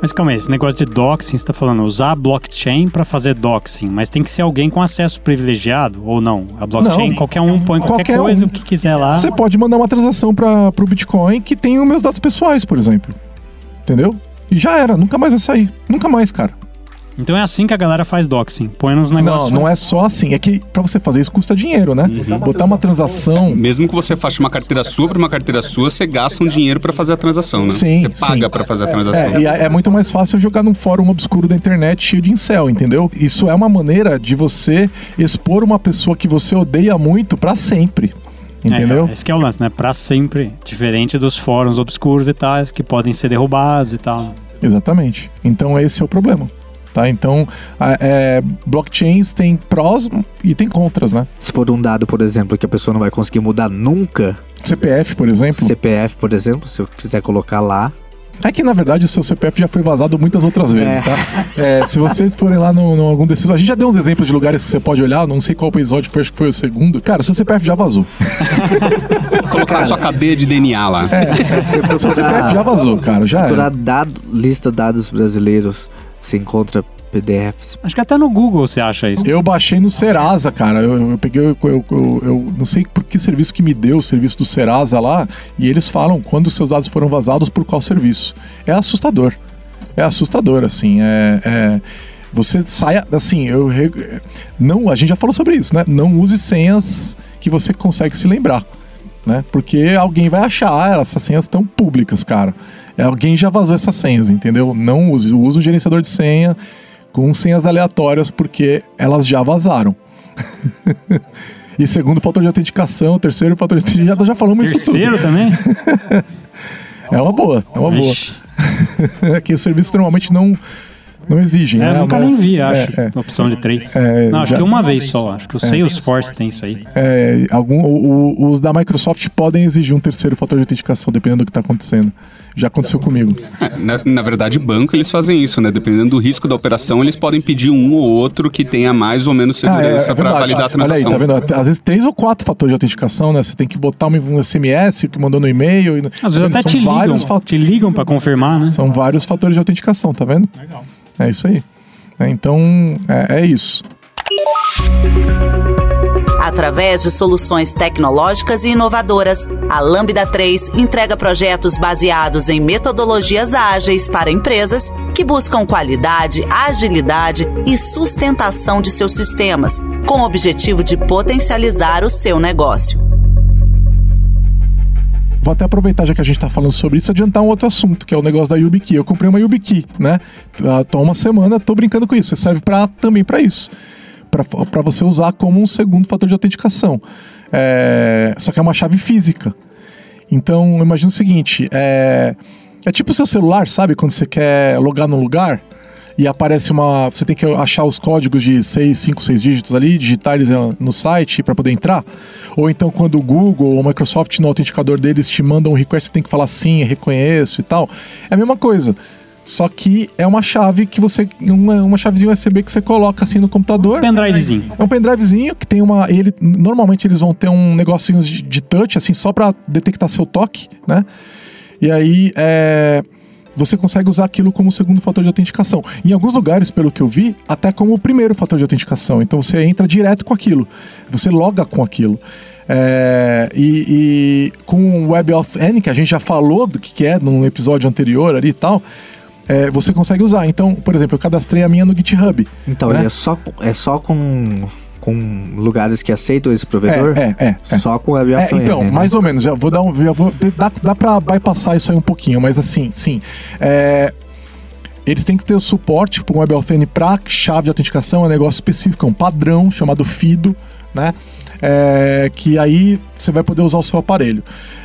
S2: Mas calma aí, esse negócio de doxing, você está falando usar a blockchain para fazer doxing, mas tem que ser alguém com acesso privilegiado ou não? A blockchain, não, qualquer um põe qualquer, qualquer coisa, um. o que quiser lá.
S1: Você pode mandar uma transação para o Bitcoin que tem os meus dados pessoais, por exemplo. Entendeu? E já era, nunca mais vai sair. Nunca mais, cara.
S2: Então é assim que a galera faz doxing. Põe nos negócios.
S1: Não, não é só assim. É que para você fazer isso custa dinheiro, né? Uhum. Botar uma transação.
S4: Mesmo que você faça uma carteira sua para uma carteira sua, você gasta um dinheiro para fazer a transação, né?
S1: Sim.
S4: Você paga para fazer a transação.
S1: É, e é, é muito mais fácil jogar num fórum obscuro da internet cheio de incel, entendeu? Isso é uma maneira de você expor uma pessoa que você odeia muito para sempre. Entendeu?
S2: É, esse que é o lance, né? Pra sempre. Diferente dos fóruns obscuros e tal, que podem ser derrubados e tal.
S1: Exatamente. Então esse é o problema. Tá? Então, é, blockchains tem prós e tem contras, né?
S3: Se for um dado, por exemplo, que a pessoa não vai conseguir mudar nunca.
S1: CPF, por exemplo.
S3: CPF, por exemplo, se eu quiser colocar lá,
S1: é que na verdade o seu CPF já foi vazado muitas outras vezes, é. tá? É, se vocês forem lá no, no, algum desses. A gente já deu uns exemplos de lugares que você pode olhar, não sei qual episódio foi, acho que foi o segundo. Cara, seu CPF já vazou.
S4: Colocar sua cadeia de DNA lá.
S1: É, seu CPF já vazou, cara, já
S3: era. Dado, lista dados brasileiros se encontra PDFs.
S2: Acho que até no Google você acha isso.
S1: Eu baixei no Serasa, cara. Eu, eu peguei, eu, eu, eu, não sei por que serviço que me deu, o serviço do Serasa lá, e eles falam quando os seus dados foram vazados por qual serviço. É assustador. É assustador, assim. É, é você saia, assim, eu não, a gente já falou sobre isso, né? Não use senhas que você consegue se lembrar, né? Porque alguém vai achar, ah, essas senhas estão públicas, cara. Alguém já vazou essas senhas, entendeu? Não use, use o gerenciador de senha com senhas aleatórias, porque elas já vazaram. e segundo fator de autenticação, terceiro fator de autenticação, já, já falamos isso tudo.
S2: Terceiro também?
S1: É uma boa, é uma boa.
S2: Ixi.
S1: que os serviços normalmente não, não exigem.
S2: É,
S1: né?
S2: eu nunca nem vi, acho.
S1: É, é.
S2: Opção de três.
S1: É,
S2: não, acho
S1: já-
S2: que uma vez só. Acho que o Salesforce tem isso aí.
S1: É, algum, o- o- os da Microsoft podem exigir um terceiro fator de autenticação, dependendo do que está acontecendo. Já aconteceu comigo.
S4: É, na, na verdade, banco eles fazem isso, né? Dependendo do risco da operação, eles podem pedir um ou outro que tenha mais ou menos
S1: Ah, é,
S4: segurança
S1: é
S4: para validar a
S1: Olha aí,
S4: transação.
S1: tá vendo? Às vezes três ou quatro fatores de autenticação, né? Você tem que botar um, SMS que mandou no e-mail. e-
S2: Às
S1: tá
S2: vezes
S1: vendo?
S2: até te ligam,
S1: fa-
S2: te ligam pra confirmar, né?
S1: São vários fatores de autenticação, tá vendo? É isso aí. É, então, é, é isso.
S5: Através de soluções tecnológicas e inovadoras, a Lambda 3 entrega projetos baseados em metodologias ágeis para empresas que buscam qualidade, agilidade e sustentação de seus sistemas, com o objetivo de potencializar o seu negócio.
S1: Vou até aproveitar, já que a gente tá falando sobre isso, adiantar um outro assunto, que é o negócio da YubiKey. Eu comprei uma YubiKey, né? Ah, Tô há uma semana, tô brincando com isso. Serve pra, também para isso. Para você usar como um segundo fator de autenticação. É, só que é uma chave física. Então, imagina o seguinte: é, é tipo o seu celular, sabe? Quando você quer logar num lugar e aparece uma. Você tem que achar os códigos de 6, 5, 6 dígitos ali, digitar eles no site para poder entrar. Ou então, quando o Google ou o Microsoft no autenticador deles te mandam um request, você tem que falar sim, reconheço e tal. É a mesma coisa. Só que é uma chave que você. Uma, uma chavezinha USB que você coloca assim no computador.
S2: Pendrivezinho.
S1: É um pendrivezinho que tem uma. Ele, normalmente eles vão ter um negocinho de, de touch, assim, só para detectar seu toque, né? E aí é, você consegue usar aquilo como segundo fator de autenticação. Em alguns lugares, pelo que eu vi, até como o primeiro fator de autenticação. Então você entra direto com aquilo, você loga com aquilo. É, e, e com o WebAuthn, que a gente já falou do que é num episódio anterior ali e tal, é, você consegue usar. Então, por exemplo, eu cadastrei a minha no GitHub.
S3: Então,
S1: né?
S3: é só, é só com, com lugares que aceitam esse provedor?
S1: É, é, é, é.
S3: Só com web
S1: É, então, mais ou menos, já vou dar um. Já vou, dá, dá pra bypassar isso aí um pouquinho, mas assim, sim. É, eles têm que ter o suporte para um WebAuthn para chave de autenticação, é um negócio específico, é um padrão chamado FIDO, né? É, que aí você vai poder usar o seu aparelho.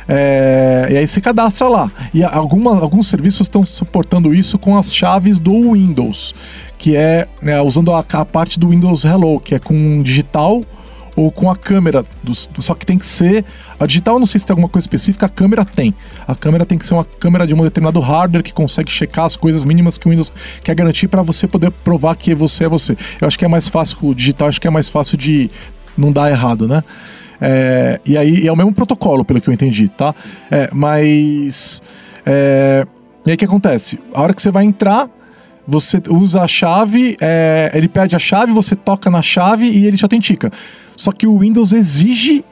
S1: É, e aí você cadastra lá. E alguma, alguns serviços estão suportando isso com as chaves do Windows, que é né, usando a, a parte do Windows Hello, que é com digital ou com a câmera. dos- só que tem que ser. A digital, não sei se tem alguma coisa específica, a câmera tem. A câmera tem que ser uma câmera de um determinado hardware que consegue checar as coisas mínimas que o Windows quer garantir para você poder provar que você é você. Eu acho que é mais fácil, o digital acho que é mais fácil de não dar errado, né? É, e aí é o mesmo protocolo, pelo que eu entendi, tá? É, mas. é, e aí o que acontece? A hora que você vai entrar, você usa a chave, é, ele pede a chave, você toca na chave e ele te autentica. Só que o Windows exige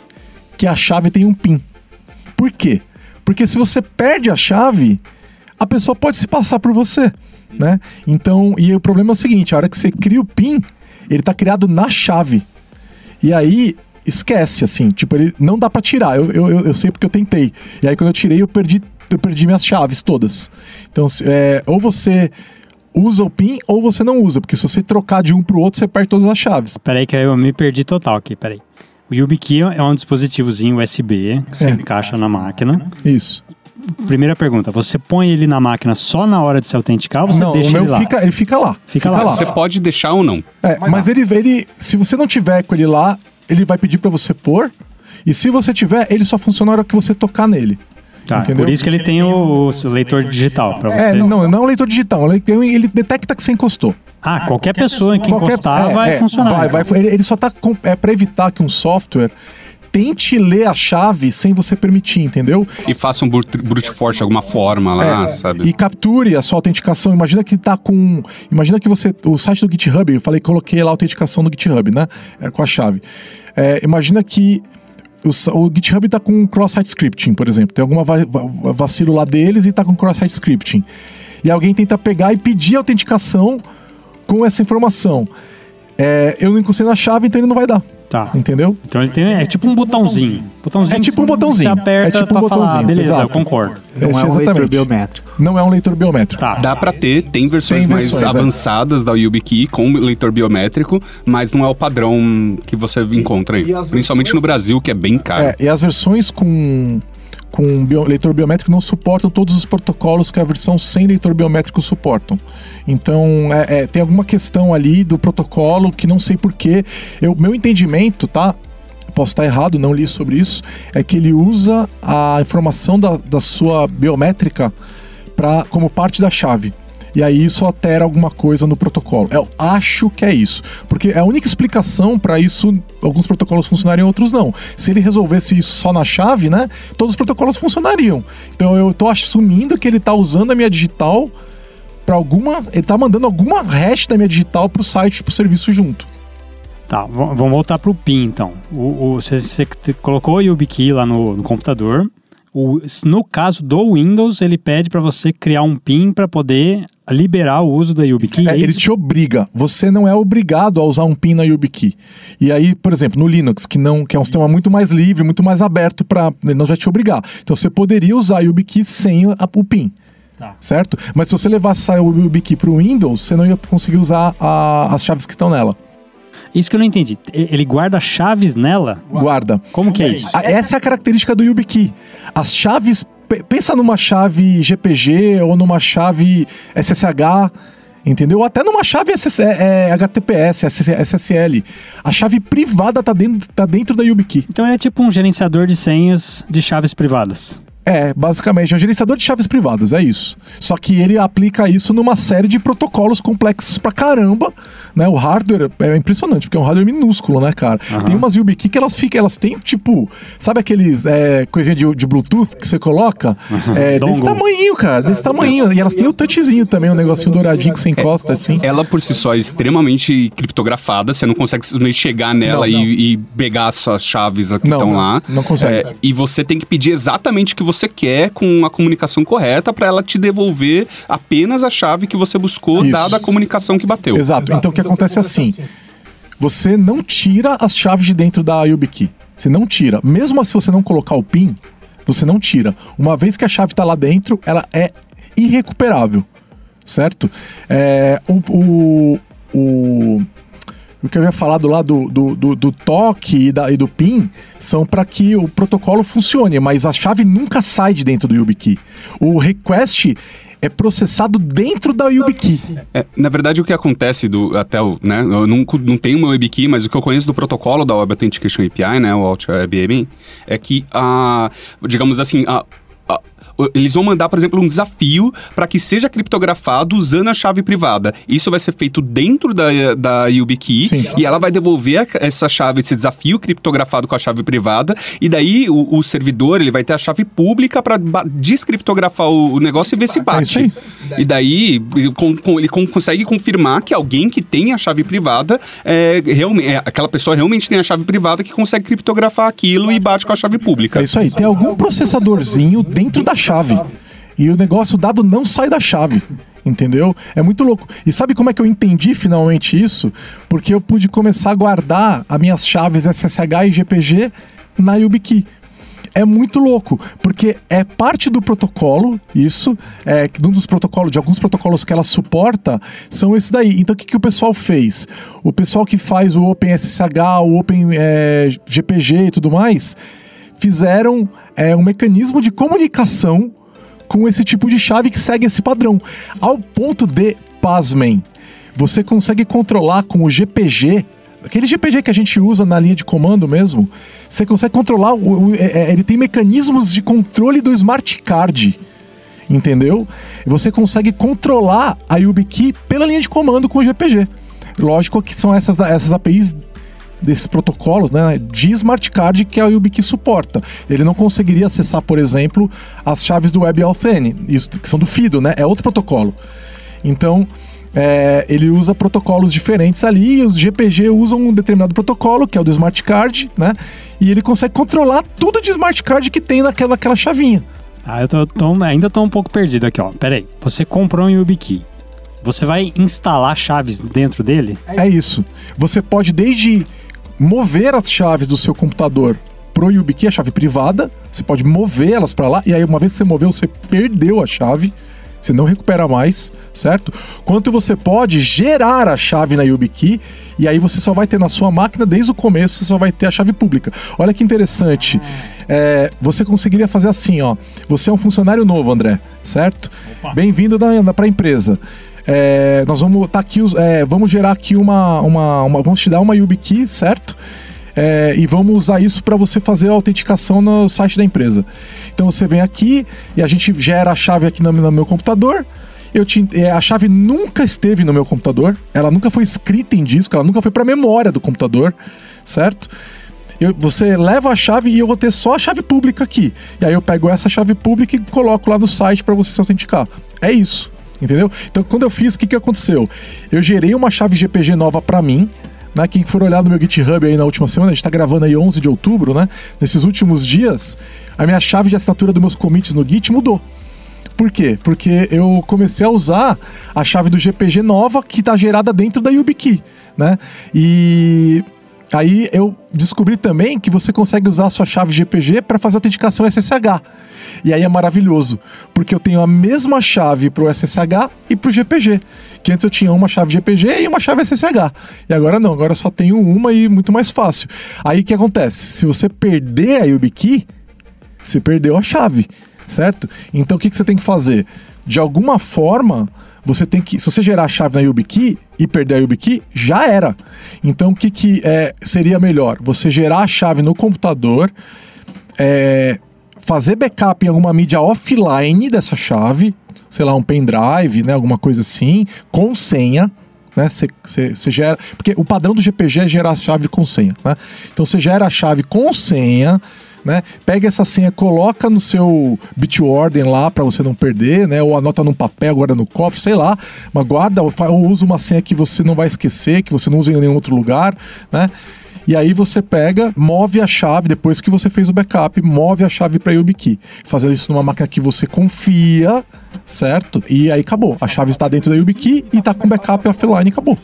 S1: que a chave tenha um PIN. Por quê? Porque se você perde a chave, a pessoa pode se passar por você, né? Então, e o problema é o seguinte, a hora que você cria o PIN, ele tá criado na chave. E aí, esquece, assim, tipo, ele não dá pra tirar. Eu, eu, eu- sei porque eu tentei. E aí, quando eu tirei, eu perdi, eu perdi minhas chaves todas. Então, é, ou você usa o PIN ou você não usa, porque se você trocar de um pro outro, você perde todas as chaves.
S2: Peraí que eu me perdi total aqui, peraí. O YubiKey é um dispositivozinho USB que você
S1: É.
S2: encaixa na máquina.
S1: Isso.
S2: Primeira pergunta, você põe ele na máquina só na hora de se autenticar ou você
S1: não,
S2: deixa
S1: o meu
S2: ele lá?
S1: fica, ele fica lá.
S2: Fica lá.
S4: Você pode deixar ou não.
S1: É, mas ele, ele, se você não tiver com ele lá, ele vai pedir pra você pôr. E se você tiver, ele só funciona na hora que você tocar nele.
S2: Tá,
S1: entendeu?
S2: por isso que ele tem o, o leitor digital pra você.
S1: É, não, não é um leitor digital. Ele, ele detecta que você encostou.
S2: Ah, qualquer pessoa que
S1: Qualquer-
S2: encostar
S1: é,
S2: vai
S1: é,
S2: funcionar.
S1: Vai, vai, ele, ele só tá com, é para evitar que um software tente ler a chave sem você permitir, entendeu?
S4: E faça um brute, brute force de alguma forma lá,
S1: É,
S4: sabe?
S1: E capture a sua autenticação. Imagina que tá com. Imagina que você. O site do GitHub, eu falei, coloquei lá a autenticação do GitHub, né? É, com a chave. É, imagina que. O, GitHub tá com cross-site scripting, por exemplo. Tem alguma va- va- vacilo lá deles e tá com cross-site scripting. E alguém tenta pegar e pedir autenticação com essa informação. É, eu não encostei na chave, então ele não vai dar.
S2: Tá.
S1: Entendeu?
S2: Então ele tem. É tipo um botãozinho. botãozinho
S1: É tipo um botãozinho.
S2: Você aperta
S1: É tipo um
S2: pra falar,
S1: botãozinho,
S2: beleza,
S1: exato.
S2: eu concordo.
S3: Não é um leitor
S1: Exatamente.
S3: biométrico.
S1: Não é um leitor biométrico.
S2: Tá.
S4: Dá pra ter, tem versões,
S1: Tem
S4: mais
S1: versões, é.
S4: avançadas da YubiKey com leitor biométrico, mas não é o padrão que você encontra aí. Principalmente no Brasil, que é bem caro.
S1: É, e as versões com, com bio- leitor biométrico não suportam todos os protocolos que a versão sem leitor biométrico suportam. Então, é, é, tem alguma questão ali do protocolo que não sei porquê. Eu, meu entendimento, tá? Posso estar errado, não li sobre isso. É que ele usa a informação da, da sua biométrica pra, como parte da chave. E aí isso altera alguma coisa no protocolo. Eu acho que é isso. Porque é a única explicação para isso, alguns protocolos funcionarem, outros não. Se ele resolvesse isso só na chave, né? Todos os protocolos funcionariam. Então eu tô assumindo que ele tá usando a minha digital para alguma. Ele tá mandando alguma hash da minha digital pro site, pro serviço junto.
S2: Tá, vamos voltar pro PIN então. O, o- você, você colocou o YubiKey lá no, no computador. O- no caso do Windows, ele pede para você criar um PIN para poder liberar o uso da YubiKey.
S1: É,
S2: é
S1: ele te obriga. Você não é obrigado a usar um PIN na YubiKey. E aí, por exemplo, no Linux, que não que é um sistema muito mais livre, muito mais aberto para ele não vai te obrigar. Então você poderia usar a YubiKey sem a- o PIN.
S2: Tá.
S1: Certo? Mas se você levasse a YubiKey para o Windows, você não ia conseguir usar a- as chaves que estão nela.
S2: Isso que eu não entendi. Ele guarda chaves nela?
S1: Guarda.
S2: Como que é isso?
S1: Essa é a característica do YubiKey. As chaves. pe- Pensa numa chave GPG ou numa chave SSH, entendeu? Ou até numa chave SS, é, é, HTTPS, SSL. A chave privada tá dentro, tá dentro da YubiKey.
S2: Então é tipo um gerenciador de senhas de chaves privadas.
S1: É, basicamente, é um gerenciador de chaves privadas, é isso. Só que ele aplica isso numa série de protocolos complexos pra caramba, né? O hardware é impressionante, porque é um hardware minúsculo, né, cara? Tem umas YubiKey que elas ficam, elas têm, tipo, sabe aqueles é, coisinha de, de Bluetooth que você coloca? É, desse tamanhinho, cara, desse tamanho. E elas têm o touchzinho também, um negocinho douradinho que você encosta, assim.
S4: Ela por si só é extremamente criptografada, você não consegue simplesmente chegar nela
S1: Não, não.
S4: E, e pegar as suas chaves que estão lá.
S1: não consegue.
S4: É, e você tem que pedir exatamente o que você quer com a comunicação correta para ela te devolver apenas a chave que você buscou,
S1: Isso.
S4: dada a comunicação que bateu.
S1: Exato. Então o que acontece é assim: você não tira as chaves de dentro da YubiKey. Você não tira. Mesmo se você não colocar o PIN, você não tira. Uma vez que a chave está lá dentro, ela é irrecuperável. Certo? É, o, o, o, o que eu havia falado lá do, do, do, do toque e, da, e do PIN são para que o protocolo funcione, mas a chave nunca sai de dentro do YubiKey. O request é processado dentro da YubiKey.
S4: É, na verdade, o que acontece do até o, né, eu não, não tenho uma YubiKey, mas o que eu conheço do protocolo da Web Authentication API, né, o Alt WebAB, é que a, digamos assim, a, eles vão mandar, por exemplo, um desafio para que seja criptografado usando a chave privada. Isso vai ser feito dentro da, da YubiKey
S1: Sim.
S4: e ela vai devolver essa chave, esse desafio criptografado com a chave privada e daí o, o servidor ele vai ter a chave pública para descriptografar o, o negócio e ver se
S1: É
S4: bate.
S1: aí.
S4: E daí ele, con- con- ele con- consegue confirmar que alguém que tem a chave privada, é, realmente, é, aquela pessoa realmente tem a chave privada que consegue criptografar aquilo e bate com a chave pública.
S1: É isso aí. Tem algum processadorzinho dentro da chave. E o negócio o dado não sai da chave. Entendeu? É muito louco. E sabe como é que eu entendi finalmente isso? Porque eu pude começar a guardar as minhas chaves SSH e GPG na YubiKey. É muito louco, porque é parte do protocolo, isso, é um dos protocolos, de alguns protocolos que ela suporta, são esses daí. Então o que, que o pessoal fez? O pessoal que faz o OpenSSH, o Open é, GPG e tudo mais, fizeram é, um mecanismo de comunicação com esse tipo de chave que segue esse padrão. Ao ponto de, pasmem, você consegue controlar com o GPG, aquele GPG que a gente usa na linha de comando mesmo, você consegue controlar, o, o- é- é- ele tem mecanismos de controle do smart card. Entendeu? Você consegue controlar a YubiKey pela linha de comando com o GPG. Lógico que são essas, essas APIs desses protocolos, né, de smart card que a YubiKey suporta. Ele não conseguiria acessar, por exemplo, as chaves do WebAuthn, isso que são do FIDO, né? É outro protocolo. Então, é, ele usa protocolos diferentes ali, e os GPG usam um determinado protocolo, que é o do smart card, né? E ele consegue controlar tudo de smart card que tem naquela, naquela chavinha.
S2: Ah, eu tô, tô- ainda tô um pouco perdido aqui, ó. Pera aí. Você comprou um YubiKey. Você vai instalar chaves dentro dele?
S1: É isso. Você pode desde mover as chaves do seu computador pro YubiKey, a chave privada, você pode mover elas para lá, e aí uma vez que você moveu, você perdeu a chave, você não recupera mais, certo? Quanto você pode gerar a chave na YubiKey e aí você só vai ter na sua máquina desde o começo, você só vai ter a chave pública. Olha que interessante. É, você conseguiria fazer assim, ó. Você é um funcionário novo, André, certo? Bem-vindo para a empresa. É, nós vamos tá aqui, é, vamos gerar aqui uma, uma, uma, vamos te dar uma YubiKey, certo? É, e vamos usar isso para você fazer a autenticação no site da empresa. Então você vem aqui e a gente gera a chave aqui no, no meu computador. Eu te, é, a chave nunca esteve no meu computador, ela nunca foi escrita em disco, ela nunca foi para memória do computador, certo? Eu, você leva a chave e eu vou ter só a chave pública aqui. E aí eu pego essa chave pública e coloco lá no site para você se autenticar. É isso, entendeu? Então quando eu fiz, o que, que aconteceu? Eu gerei uma chave GPG nova para mim, né? Quem for olhar no meu GitHub aí na última semana, a gente tá gravando aí 11 de outubro, né? Nesses últimos dias, a minha chave de assinatura dos meus commits no Git mudou. Por quê? Porque eu comecei a usar a chave do GPG nova que está gerada dentro da YubiKey, né? E aí eu descobri também que você consegue usar a sua chave GPG para fazer autenticação SSH. E aí é maravilhoso, porque eu tenho a mesma chave para o SSH e para o GPG. Que antes eu tinha uma chave GPG e uma chave SSH. E agora não, agora eu só tenho uma e muito mais fácil. Aí o que acontece? Se você perder a YubiKey, você perdeu a chave, certo? Então o que, que você tem que fazer? De alguma forma, você tem que. Se você gerar a chave na YubiKey e perder a YubiKey, já era. Então o que, que é, seria melhor? Você gerar a chave no computador. É, fazer backup em alguma mídia offline dessa chave, sei lá, um pendrive, né, alguma coisa assim, com senha, né? Você gera. Porque o padrão do GPG é gerar a chave com senha, né? Então você gera a chave com senha. Né? Pega essa senha, coloca no seu Bitwarden lá para você não perder, né? Ou anota num papel, guarda no cofre, sei lá. Mas guarda ou, ou usa uma senha que você não vai esquecer, que você não usa em nenhum outro lugar, né? E aí você pega, move a chave, depois que você fez o backup, move a chave para YubiKey. Fazer isso numa máquina que você confia, certo? E aí acabou. A chave está dentro da YubiKey e está com backup offline acabou.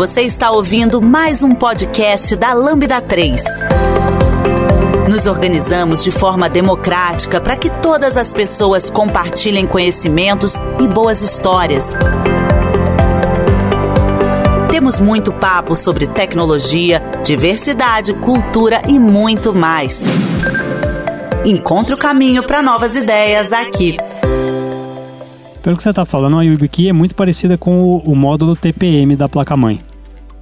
S5: Você está ouvindo mais um podcast da Lambda 3. Nos organizamos de forma democrática para que todas as pessoas compartilhem conhecimentos e boas histórias. Temos muito papo sobre tecnologia, diversidade, cultura e muito mais. Encontre o caminho para novas ideias aqui.
S2: Pelo que você está falando, a YubiKey é muito parecida com o, o módulo TPM da placa-mãe.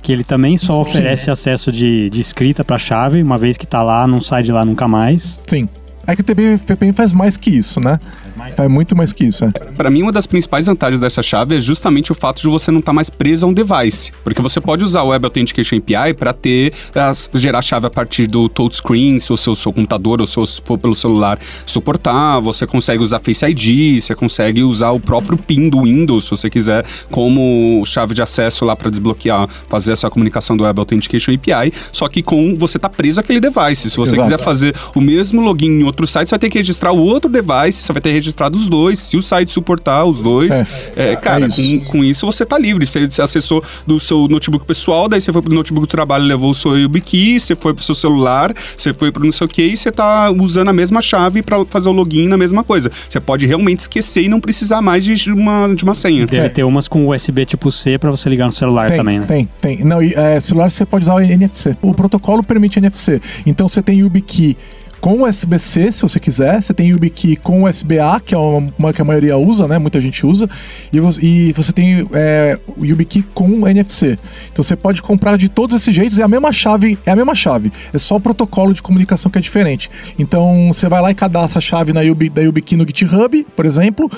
S2: Que ele também só oferece Sim. acesso de, de escrita para a chave, uma vez que está lá, não sai de lá nunca mais.
S1: Sim. É que o TPM faz mais que isso, né? mais. É muito mais que isso. É.
S4: Para mim, uma das principais vantagens dessa chave é justamente o fato de você não estar tá mais preso a um device. Porque você pode usar o Web Authentication API para ter as, gerar a chave a partir do touchscreen, se o seu, seu computador ou se for pelo celular suportar. Você consegue usar Face ID, você consegue usar o próprio PIN do Windows, se você quiser, como chave de acesso lá para desbloquear, fazer essa comunicação do Web Authentication API. Só que com você tá preso àquele device. Se você Exato. quiser fazer o mesmo login em outro site, você vai ter que registrar o outro device, você vai ter que registrar dos dois, se o site suportar os dois. É, é, cara, é isso. Com, com, isso você tá livre. Você, acessou do seu notebook pessoal, daí você foi pro notebook do trabalho, levou o seu YubiKey, você foi pro seu celular, você foi pro não sei o que, e você tá usando a mesma chave para fazer o login na mesma coisa. Você pode realmente esquecer e não precisar mais de uma, de uma senha.
S2: Deve é. ter umas com USB tipo C para você ligar no celular
S1: tem,
S2: também, né?
S1: Tem, tem. Não, é, celular você pode usar o NFC. O protocolo permite NFC. Então você tem YubiKey com USB-C, se você quiser. Você tem YubiKey com USB-A, que é uma que a maioria usa, né? Muita gente usa. E você, e você tem é, YubiKey com NFC. Então você pode comprar de todos esses jeitos. É a mesma chave, é a mesma chave. É só o protocolo de comunicação que é diferente. Então você vai lá e cadastra a chave na Yubi, da YubiKey no GitHub, por exemplo.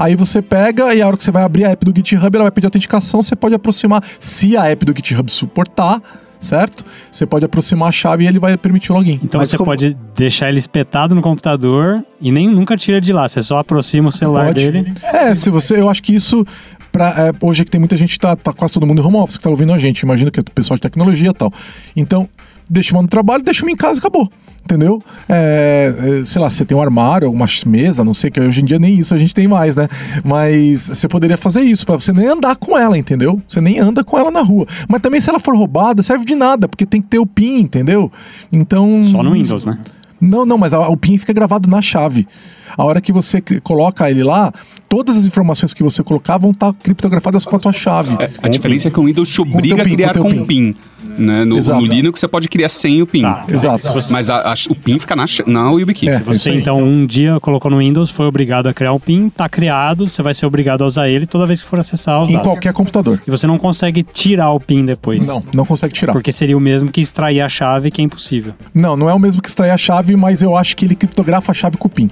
S1: Aí você pega e a hora que você vai abrir a app do GitHub, ela vai pedir autenticação. Você pode aproximar, se a app do GitHub suportar certo? Você pode aproximar a chave e ele vai permitir o login.
S2: Então Mas você como... pode deixar ele espetado no computador e nem nunca tira de lá, você só aproxima o celular pode. dele.
S1: É, se você, eu acho que isso Pra, é, hoje é que tem muita gente, tá, tá quase todo mundo em home office que tá ouvindo a gente, imagina que é o pessoal de tecnologia e tal. Então, deixa uma no trabalho, deixa uma em casa e acabou. Entendeu? É, é, sei lá, você tem um armário, alguma mesa, não sei, que hoje em dia nem isso a gente tem mais, né? Mas você poderia fazer isso, para você nem andar com ela, entendeu? Você nem anda com ela na rua. Mas também se ela for roubada, serve de nada, porque tem que ter o PIN, entendeu? Então.
S2: Só no Windows, né?
S1: Não, não, mas a- o PIN fica gravado na chave. A hora que você coloca ele lá, todas as informações que você colocar vão estar criptografadas com a tua chave.
S4: É, a diferença é que o Windows te obriga
S1: teu
S4: a criar
S1: com
S4: o PIN. Né? No, no Linux você pode criar sem o PIN.
S2: Tá.
S1: Exato.
S4: Mas a- a- o PIN fica na, na YubiKey.
S1: É.
S2: Se você, então, um dia colocou no Windows, foi obrigado a criar um PIN, tá criado, você vai ser obrigado a usar ele toda vez que for acessar os
S1: Em
S2: dados.
S1: qualquer computador.
S2: E você não consegue tirar o PIN depois.
S1: Não, não consegue tirar.
S2: Porque seria o mesmo que extrair a chave, que é impossível.
S1: Não, não é o mesmo que extrair a chave, mas eu acho que ele criptografa a chave com o PIN.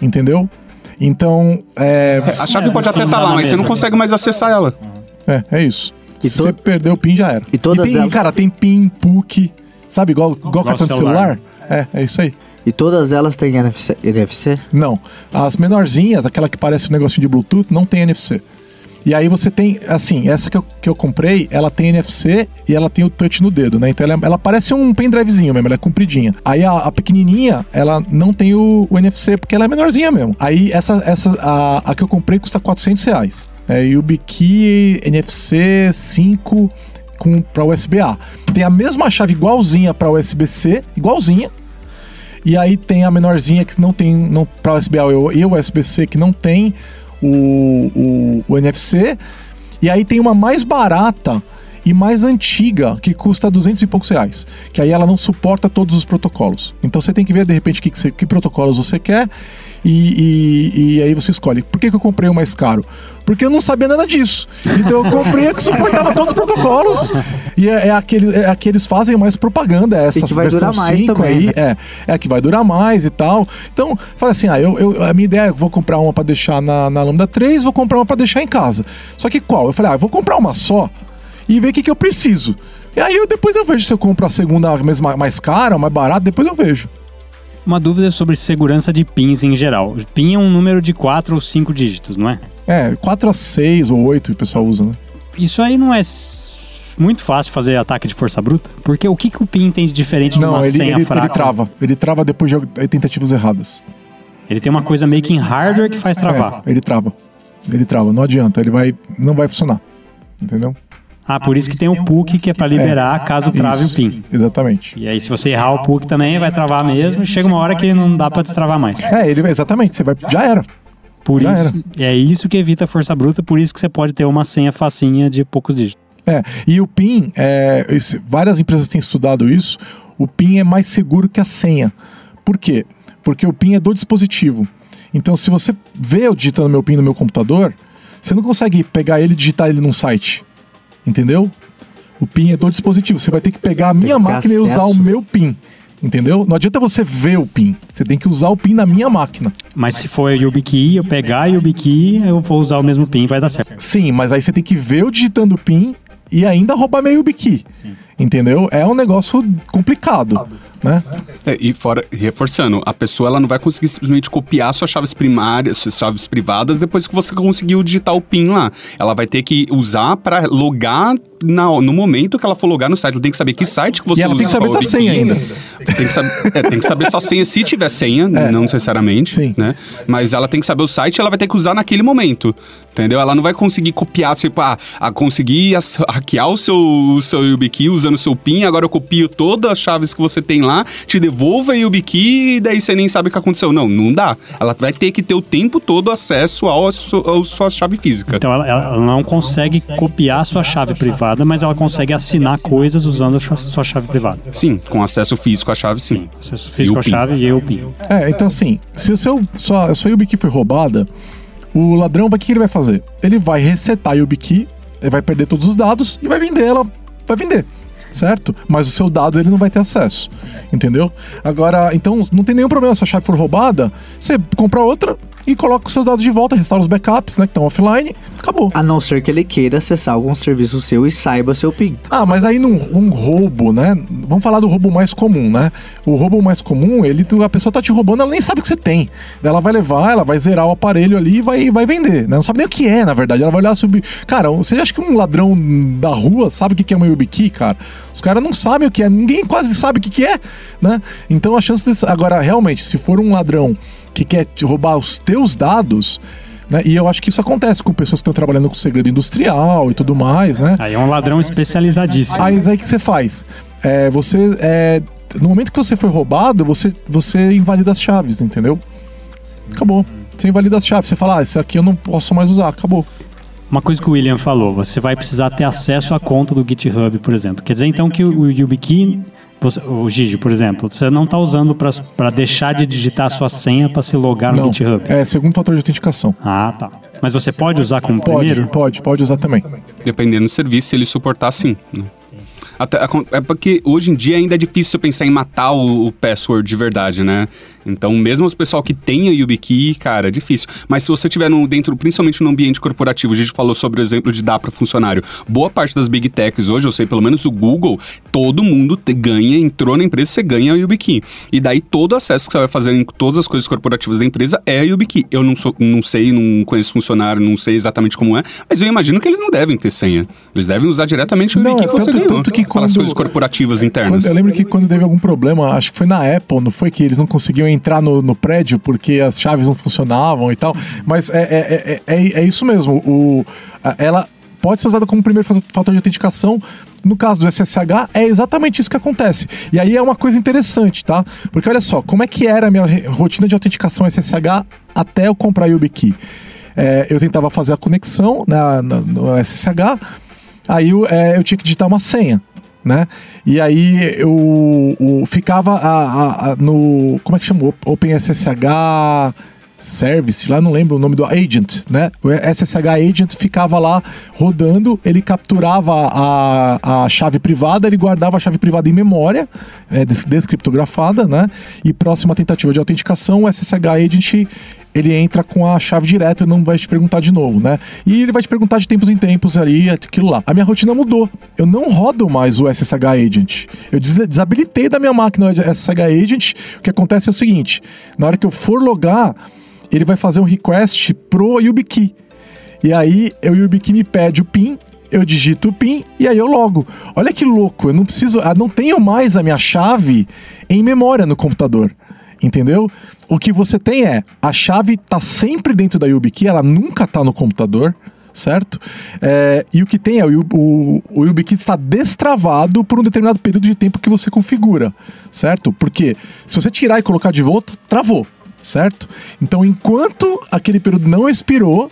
S1: Entendeu? Então, é,
S4: A chave pode até estar
S2: dá
S4: lá, mas você não consegue mais acessar ela.
S1: é, é isso.
S3: E
S1: Se você perdeu o PIN, já era.
S3: E todas
S1: tem,
S3: elas-
S1: cara, tem PIN, PUC, sabe, igual, igual, cartão de
S2: celular.
S1: celular. É, é isso aí.
S3: E todas elas têm NFC? NFC?
S1: Não. As menorzinhas, aquela que parece um negocinho de Bluetooth, não tem NFC. E aí você tem, assim, essa que eu, que eu comprei, ela tem NFC e ela tem o touch no dedo, né? Então ela, ela parece um pendrivezinho mesmo, ela é compridinha. Aí a, a pequenininha, ela não tem o, o NFC porque ela é menorzinha mesmo. Aí essa, essa a, a que eu comprei custa 400 reais. É YubiKey NFC 5 com para USB-A. Tem a mesma chave igualzinha para USB-C, igualzinha. E aí tem a menorzinha que não tem não para USB-A e USB-C que não tem o, o, o NFC. E aí tem uma mais barata e mais antiga que custa 200 e poucos reais. Que aí ela não suporta todos os protocolos. Então você tem que ver de repente que, que, que protocolos você quer e, e- e aí você escolhe. Por que, que eu comprei o mais caro? Porque eu não sabia nada disso. Então eu comprei que suportava todos os protocolos. E é, é aquele, é que eles fazem mais propaganda, essa
S3: E que vai
S1: versão
S3: durar mais
S1: 5
S3: também,
S1: aí.
S3: né?
S1: É, é a que vai durar mais e tal. Então, fala assim: ah, eu, eu- a minha ideia é vou comprar uma pra deixar na, na Lambda 3, vou comprar uma pra deixar em casa. Só que qual? Eu falei, ah, eu vou comprar uma só e ver o que, que eu preciso. E aí eu, depois eu vejo se eu compro a segunda mesma, mais cara, mais barata, depois eu vejo.
S2: Uma dúvida sobre segurança de pins em geral. PIN é um número de 4 ou 5 dígitos, não é?
S1: É, 4 a 6 ou 8 o pessoal usa, né?
S2: Isso aí não é muito fácil fazer ataque de força bruta? Porque o que, que o PIN tem de diferente de
S1: Não,
S2: uma
S1: ele,
S2: senha
S1: ele,
S2: fraca?
S1: ele trava. Ele trava depois de tentativas erradas.
S2: Ele tem uma coisa meio que em hardware que faz travar.
S1: É, ele trava. Ele trava, não adianta, ele vai. Não vai funcionar. Entendeu?
S2: Ah, por isso que tem o PUC que é pra liberar caso trave
S1: Isso,
S2: o PIN.
S1: Exatamente.
S2: E aí, se você errar o PUC também, vai travar mesmo. e Chega uma hora que não dá pra destravar mais.
S1: É, ele exatamente, você vai. Já era.
S2: Por
S1: Já
S2: isso, é isso que evita a força bruta, por isso que você pode ter uma senha facinha de poucos dígitos.
S1: É, e o PIN, é, esse- várias empresas têm estudado isso, o PIN é mais seguro que a senha. Por quê? Porque o PIN é do dispositivo. Então, se você vê eu digitando meu PIN no meu computador, você não consegue pegar ele e digitar ele num site. Entendeu? O PIN é do dispositivo. Você vai ter que pegar a minha máquina e usar o
S3: acesso.
S1: meu PIN. Entendeu? Não adianta você ver o PIN. Você tem que usar o PIN na minha máquina.
S2: Mas se for YubiKey, eu pegar YubiKey, eu vou usar o mesmo PIN, vai dar certo.
S1: Sim, mas aí você tem que ver eu digitando o PIN e ainda roubar meu YubiKey. Entendeu? É um negócio complicado, né?
S4: É, e fora, reforçando, a pessoa ela não vai conseguir simplesmente copiar suas chaves primárias, suas chaves privadas depois que você conseguiu digitar o PIN lá. Ela vai ter que usar para logar na- no momento que ela for logar no site. Ela tem que saber que site que você
S1: E ela
S4: usa
S1: tem que saber
S4: sua
S1: senha ainda.
S4: Tem que, saber, é, tem que saber sua senha se tiver senha, não necessariamente,
S1: Sim.
S4: né? Mas ela tem que saber o site e ela vai ter que usar naquele momento, entendeu? Ela não vai conseguir copiar, tipo, ah, a conseguir hackear o seu, o seu YubiKey usando o seu PIN, agora eu copio todas as chaves que você tem lá, te devolvo a YubiKey e daí você nem sabe o que aconteceu. Não, não dá. Ela vai ter que ter o tempo todo acesso ao, su- ao sua chave física.
S2: Então ela, ela não consegue copiar a sua chave privada, mas ela consegue assinar coisas usando a sua, chave privada.
S4: Sim, com acesso físico à chave, sim.
S2: Você fez
S4: E o
S2: com a
S4: PIN.
S2: chave e eu o PIN.
S1: É, então assim, se o seu, sua, a sua YubiKey foi roubada, o ladrão, o que que ele vai fazer? Ele vai resetar a YubiKey, ele vai perder todos os dados e vai vender ela, vai vender, certo? Mas os seus dados ele não vai ter acesso, entendeu? Agora, então, não tem nenhum problema se a chave for roubada, você compra outra e coloca os seus dados de volta, restaura os backups, né, que estão offline, acabou.
S3: A não ser que ele queira acessar algum serviço seu e saiba seu PIN.
S1: Ah, mas aí num um roubo, né? Vamos falar do roubo mais comum, né? O roubo mais comum, ele, a pessoa tá te roubando, ela nem sabe o que você tem. Ela vai levar, ela vai zerar o aparelho ali e vai, vai vender, né? Não sabe nem o que é, na verdade. Ela vai olhar sobre. Cara, você acha que um ladrão da rua sabe o que é uma YubiKey, cara? Os caras não sabem o que é, ninguém quase sabe o que é, né? Então a chance desse. Agora, realmente, se for um ladrão que quer te roubar os teus dados. Né? E eu acho que isso acontece com pessoas que estão trabalhando com segredo industrial e tudo mais, né?
S2: Aí é um ladrão especializadíssimo.
S1: Aí, aí o que você faz? É, você é, no momento que você foi roubado, você, você invalida as chaves, entendeu? Acabou. Você invalida as chaves. Você fala, ah, esse aqui eu não posso mais usar. Acabou.
S2: Uma coisa que o William falou, você vai precisar ter acesso à conta do GitHub, por exemplo. Quer dizer então que o YubiKey, você- o Gigi, por exemplo, você não está usando para deixar de digitar a sua senha para se logar no
S1: Não.
S2: GitHub.
S1: É segundo fator de autenticação.
S2: Ah, tá. Mas você pode usar como
S1: Pode,
S2: primeiro?
S1: pode, pode usar também.
S4: Dependendo do serviço, se ele suportar sim. né? Até, é porque hoje em dia ainda é difícil pensar em matar o, o password de verdade, né? Então, mesmo o pessoal que tem a YubiKey, cara, é difícil. Mas se você tiver no, dentro, principalmente no ambiente corporativo, a gente falou sobre o exemplo de dar para funcionário. Boa parte das big techs hoje, eu sei, pelo menos o Google, todo mundo te- ganha, entrou na empresa, você ganha a YubiKey. E daí todo acesso que você vai fazer em todas as coisas corporativas da empresa é a YubiKey. Eu não, sou, não sei, não conheço funcionário, não sei exatamente como é, mas eu imagino que eles não devem ter senha. Eles devem usar diretamente o YubiKey que você
S1: tanto-
S4: ganhou.
S1: tanto que
S4: para as
S1: quando-
S4: coisas corporativas internas.
S1: eu lembro que quando teve algum problema, acho que foi na Apple, não foi que eles não conseguiam entrar no, no prédio porque as chaves não funcionavam e tal. Mas é, é, é, é, é isso mesmo. O, ela pode ser usada como primeiro fa- fator de autenticação. No caso do SSH, é exatamente isso que acontece. E aí é uma coisa interessante, tá? Porque olha só, como é que era a minha rotina de autenticação SSH até eu comprar a YubiKey? É, eu tentava fazer a conexão na, na- no SSH, aí eu, é, eu tinha que digitar uma senha né? E aí eu, o- ficava a, a- a- no. Como é que chama? OpenSSH Service, lá não lembro o nome do agent, né? O SSH Agent ficava lá rodando, ele capturava a, a chave privada, ele guardava a chave privada em memória, é, des- descriptografada, né? E próxima tentativa de autenticação, o SSH Agent ele entra com a chave direta e não vai te perguntar de novo, né? E ele vai te perguntar de tempos em tempos ali, aquilo lá. A minha rotina mudou. Eu não rodo mais o SSH Agent. Eu des- desabilitei da minha máquina o SSH Agent. O que acontece é o seguinte: na hora que eu for logar, ele vai fazer um request pro YubiKey. E aí o YubiKey me pede o PIN, eu digito o PIN e aí eu logo. Olha que louco, eu não preciso, ah, não tenho mais a minha chave em memória no computador. Entendeu? O que você tem é a chave tá sempre dentro da YubiKey, ela nunca tá no computador, certo? É, e o que tem é o, o, o YubiKey está destravado por um determinado período de tempo que você configura, certo? Porque se você tirar e colocar de volta, travou, certo? Então, enquanto aquele período não expirou,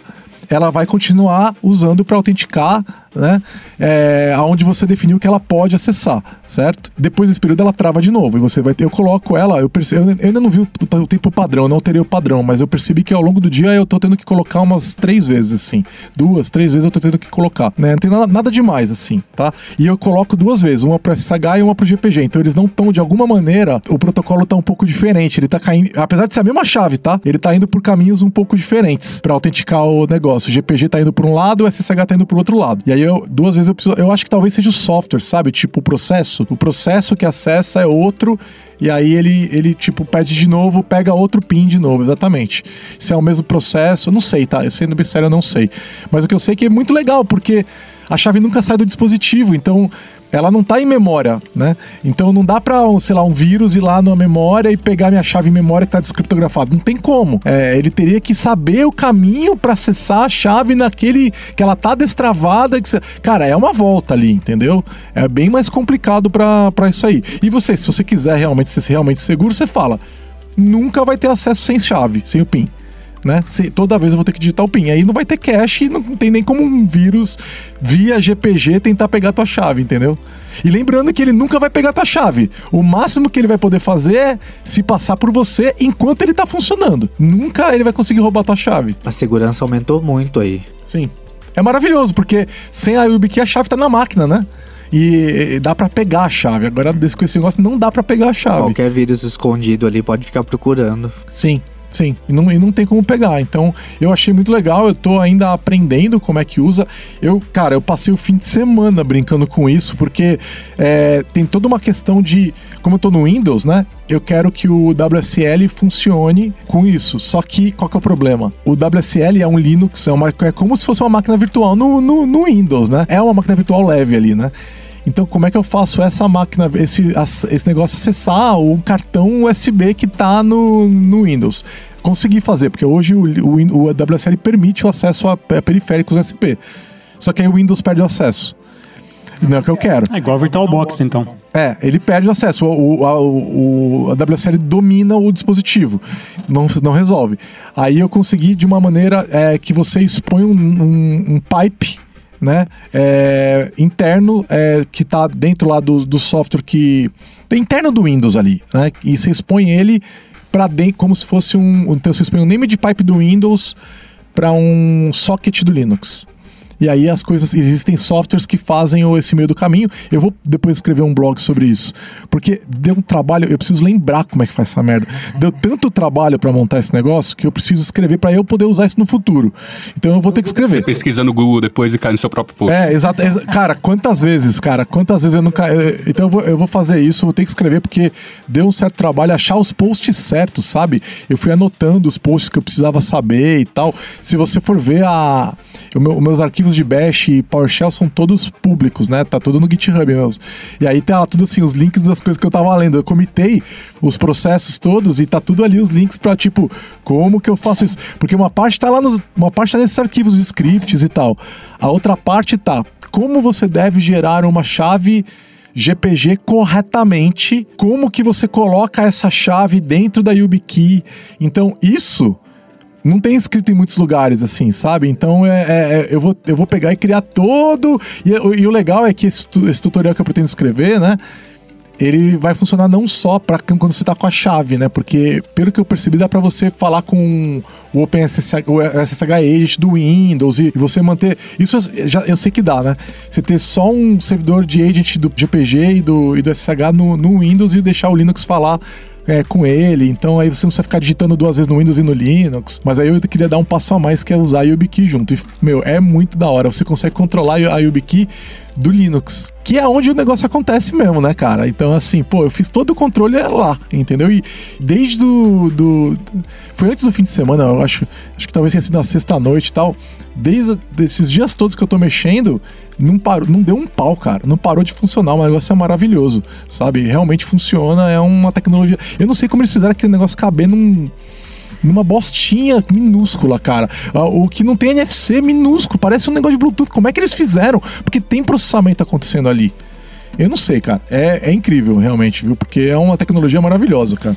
S1: ela vai continuar usando para autenticar, né? É, aonde você definiu que ela pode acessar, certo? Depois desse período ela trava de novo e você vai ter, eu coloco ela, eu, perce- eu ainda não vi o, tempo padrão, não terei o padrão, mas eu percebi que ao longo do dia eu tô tendo que colocar umas três vezes assim, duas, três vezes eu tô tendo que colocar, né? Não tem nada, nada demais assim, tá? E eu coloco duas vezes, uma para SH e uma para GPG, então eles não estão de alguma maneira, o protocolo tá um pouco diferente, ele tá caindo, apesar de ser a mesma chave, tá? Ele tá indo por caminhos um pouco diferentes para autenticar o negócio. O GPG tá indo por um lado, o SSH tá indo pro outro lado. E aí eu duas vezes eu preciso, eu acho que talvez seja o software, sabe? Tipo o processo, o processo que acessa é outro e aí ele, ele tipo, pede de novo, pega outro PIN de novo, exatamente. Se é o mesmo processo, eu não sei, tá? Eu sendo bem sério, eu não sei. Mas o que eu sei é que é muito legal, porque a chave nunca sai do dispositivo, então ela não tá em memória, né? Então não dá um, sei lá, um vírus ir lá na memória e pegar minha chave em memória que tá descriptografada. Não tem como. É, ele teria que saber o caminho pra acessar a chave naquele que ela tá destravada. Que. Cara, é uma volta ali, entendeu? É bem mais complicado pra isso aí. E você, se você quiser realmente ser realmente seguro, você fala: nunca vai ter acesso sem chave, sem o PIN. Né? Se- toda vez eu vou ter que digitar o PIN. Aí não vai ter cache e não tem nem como um vírus via GPG tentar pegar a tua chave, entendeu? E lembrando que ele nunca vai pegar a tua chave. O máximo que ele vai poder fazer é se passar por você enquanto ele tá funcionando. Nunca ele vai conseguir roubar a tua chave.
S3: A segurança aumentou muito aí.
S1: Sim. É maravilhoso, porque sem a YubiKey a chave tá na máquina, né? E, e dá pra pegar a chave. Agora, desse, com esse negócio, não dá pra pegar a chave.
S3: Qualquer vírus escondido ali pode ficar procurando.
S1: Sim. Sim, e não, e não tem como pegar. Então, eu achei muito legal, eu tô ainda aprendendo como é que usa. Eu, cara, eu passei o fim de semana brincando com isso, porque é, tem toda uma questão de. Como eu tô no Windows, né? Eu quero que o WSL funcione com isso. Só que qual que é o problema? O WSL é um Linux, é, uma, é como se fosse uma máquina virtual no, no, no Windows, né? É uma máquina virtual leve ali, né? Então, como é que eu faço essa máquina, esse, esse negócio acessar o cartão USB que está no, no Windows? Consegui fazer, porque hoje o, o, o WSL permite o acesso a, a periféricos USB. Só que aí o Windows perde o acesso. Não é o que eu quero.
S2: É igual VirtualBox, então.
S1: É, ele perde o acesso. O, a, o, a WSL domina o dispositivo, não, não resolve. Aí eu consegui de uma maneira é, que você expõe um, um, um pipe né, é, interno é, que está dentro lá do, do software que interno do Windows ali, né, e você expõe ele para dentro como se fosse um, então você expõe um name de pipe do Windows para um socket do Linux. E aí as coisas. Existem softwares que fazem esse meio do caminho. Eu vou depois escrever um blog sobre isso. Porque deu um trabalho, eu preciso lembrar como é que faz essa merda. Deu tanto trabalho para montar esse negócio que eu preciso escrever para eu poder usar isso no futuro. Então eu vou ter que escrever. Você
S4: pesquisa no Google depois e cai no seu próprio post.
S1: É, exato. Exa cara, quantas vezes, cara? Quantas vezes eu não caio. Então eu vou, eu vou fazer isso, vou ter que escrever porque deu um certo trabalho achar os posts certos, sabe? Eu fui anotando os posts que eu precisava saber e tal. Se você for ver a. Meu, os meus arquivos de Bash e PowerShell são todos públicos, né? Tá tudo no GitHub mesmo. E aí tá tudo assim, os links das coisas que eu tava lendo. Eu comitei os processos todos e tá tudo ali os links para tipo, como que eu faço isso? Porque uma parte tá lá nos, uma parte tá nesses arquivos de scripts e tal. A outra parte tá como você deve gerar uma chave GPG corretamente, como que você coloca essa chave dentro da YubiKey. Então, isso não tem escrito em muitos lugares, assim, sabe? Então é, é, é, eu, vou, eu vou pegar e criar todo. E, e o legal é que esse, esse, tutorial que eu pretendo escrever, né? Ele vai funcionar não só para quando você está com a chave, né? Porque, pelo que eu percebi, dá para você falar com o OpenSSH, SSH Agent do Windows e, e você manter. Isso já, eu sei que dá, né? Você ter só um servidor de agent do GPG e do, e do SSH no, no Windows e deixar o Linux falar é, com ele, então aí você não precisa ficar digitando duas vezes no Windows e no Linux. Mas aí eu queria dar um passo a mais que é usar a YubiKey junto. E, meu, é muito da hora. Você consegue controlar a YubiKey do Linux, que é onde o negócio acontece mesmo, né, cara? Então, assim, pô, eu fiz todo o controle lá, entendeu? E desde do, do foi antes do fim de semana, eu acho, acho que talvez tenha sido na sexta noite e tal. Desde esses dias todos que eu tô mexendo, não parou, não deu um pau, cara. Não parou de funcionar. O negócio é maravilhoso, sabe? Realmente funciona, é uma tecnologia. Eu não sei como eles fizeram aquele negócio caber num numa bostinha minúscula, cara. Ah, o que não tem NFC minúsculo, parece um negócio de Bluetooth. Como é que eles fizeram? Porque tem processamento acontecendo ali. Eu não sei, cara. É, é incrível, realmente, viu? Porque é uma tecnologia maravilhosa, cara.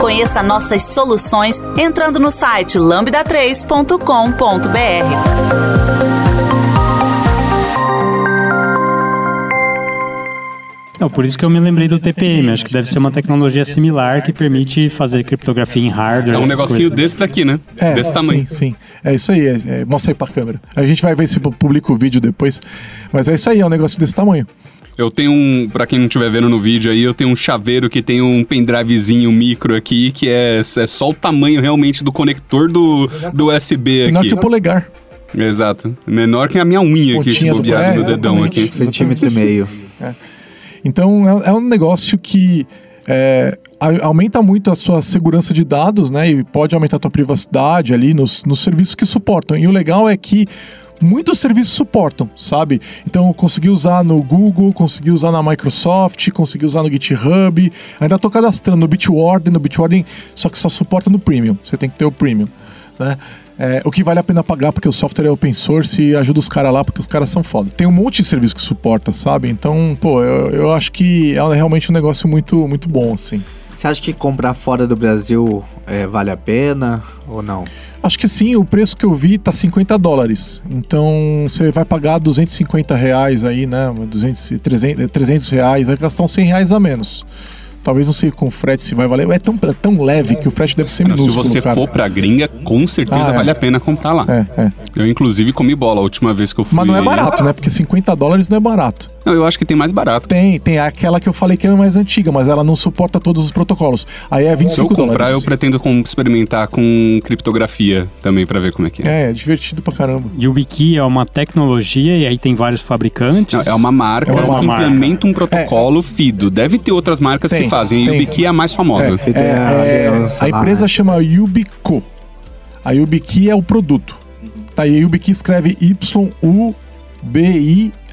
S5: Conheça nossas soluções entrando no site lambda3.com.br.
S2: Não, por isso que eu me lembrei do TPM. Acho que deve ser uma tecnologia similar que permite fazer criptografia em hardware.
S4: É um negocinho coisas. desse daqui, né?
S1: É,
S4: desse tamanho.
S1: Sim, sim. É isso aí. É, é, mostra aí pra câmera. A gente vai ver se publica o vídeo depois. Mas é isso aí, é um negócio desse tamanho.
S4: Eu tenho um, para quem não estiver vendo no vídeo aí, eu tenho um chaveiro que tem um pendrivezinho micro aqui, que é, é só o tamanho realmente do conector do, do USB aqui.
S1: Menor que o polegar.
S4: Exato. Menor que a minha unha aqui, se bobeado é, no dedão aqui.
S3: Centímetro e meio.
S1: É. Então é, é, um negócio que é, aumenta muito a sua segurança de dados, né? E pode aumentar a tua privacidade ali nos, nos serviços que suportam. E o legal é que muitos serviços suportam, sabe? Então eu consegui usar no Google, consegui usar na Microsoft, consegui usar no GitHub, ainda tô cadastrando no Bitwarden, no Bitwarden, só que só suporta no Premium, você tem que ter o Premium, né? É, o que vale a pena pagar porque o software é open source e ajuda os caras lá porque os caras são foda. Tem um monte de serviço que suporta, sabe? Então, pô, eu, eu acho que é realmente um negócio muito, muito bom, assim.
S3: Você acha que comprar fora do Brasil é, vale a pena ou não?
S1: Acho que sim, o preço que eu vi tá 50 dólares. Então você vai pagar 250 reais aí, né? 200, 300, 300 reais, vai gastar uns 100 reais a menos. Talvez não sei com frete se vai valer. É tão, é tão leve que o frete deve ser
S4: Cara, se
S1: minúsculo,
S4: você
S1: cara.
S4: for pra gringa, com certeza
S1: Ah, é.
S4: vale a pena comprar lá.
S1: É, é.
S4: Eu, inclusive, comi bola a última vez que eu fui.
S1: Mas não é barato, né? Porque 50 dólares não é barato.
S4: Não, eu acho que tem mais barato.
S1: Tem, tem aquela que eu falei que é a mais antiga, mas ela não suporta todos os protocolos. Aí é
S4: Se eu
S1: 25
S4: comprar,
S1: dólares.
S4: eu pretendo com- experimentar com criptografia também pra ver como é que é.
S1: É, é divertido pra caramba.
S2: YubiKey é uma tecnologia e aí tem vários fabricantes.
S4: Não, É uma marca
S1: É uma
S4: que
S2: marca.
S4: implementa um protocolo FIDO. Deve ter outras marcas
S1: Tem,
S4: que fazem. A
S1: tem.
S4: YubiKey é a mais famosa.
S1: É,
S3: é a
S1: é, a empresa
S3: né?
S1: chama Yubico. A Yubiqui é o produto. Tá, e a Yubiqui escreve Y-U-B-I,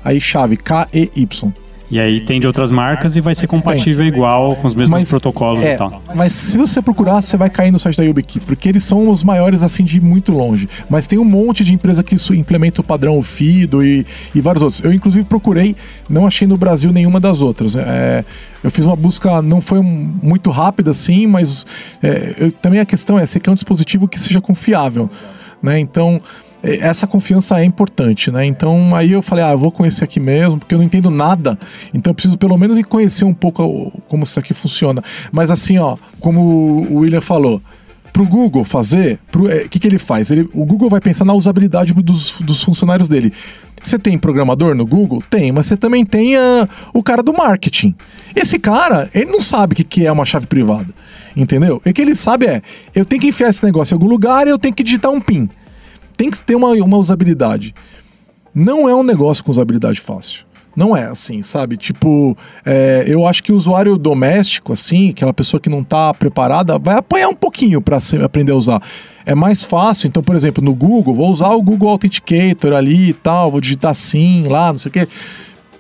S1: aí chave, K-E-Y.
S2: E aí tem de outras marcas e vai ser compatível igual com os mesmos
S1: Mas-
S2: protocolos
S1: É,
S2: e tal.
S1: mas se você procurar, você vai cair no site da Yubiqui, porque eles são os maiores assim de muito longe. Mas tem um monte de empresa que isso implementa o padrão FIDO e, e vários outros. Eu inclusive procurei, não achei no Brasil nenhuma das outras. É, eu fiz uma busca, não foi muito rápida assim, mas é, eu- também a questão é, você quer um dispositivo que seja confiável, né? Então essa confiança é importante, né? Então aí eu falei, ah, vou esse aqui mesmo, porque eu não entendo nada. Então eu preciso pelo menos conhecer um pouco como isso aqui funciona. Mas assim, ó, como o William falou, pro Google fazer, o que, que ele faz? Ele, o Google vai pensar na usabilidade dos, dos funcionários dele. Você tem programador no Google? Tem, mas você também tem ah, o cara do marketing. Esse cara, ele não sabe o que, que é uma chave privada. Entendeu? O que ele sabe é, eu tenho que enfiar esse negócio em algum lugar e eu tenho que digitar um PIN tem que ter uma, uma usabilidade. Não é um negócio com usabilidade fácil. Não é assim, sabe? Tipo, é, eu acho que o usuário doméstico, assim, aquela pessoa que não tá preparada, vai apanhar um pouquinho para aprender a usar. É mais fácil, então, por exemplo, no Google, vou usar o Google Authenticator ali e tal, vou digitar sim lá, não sei o quê.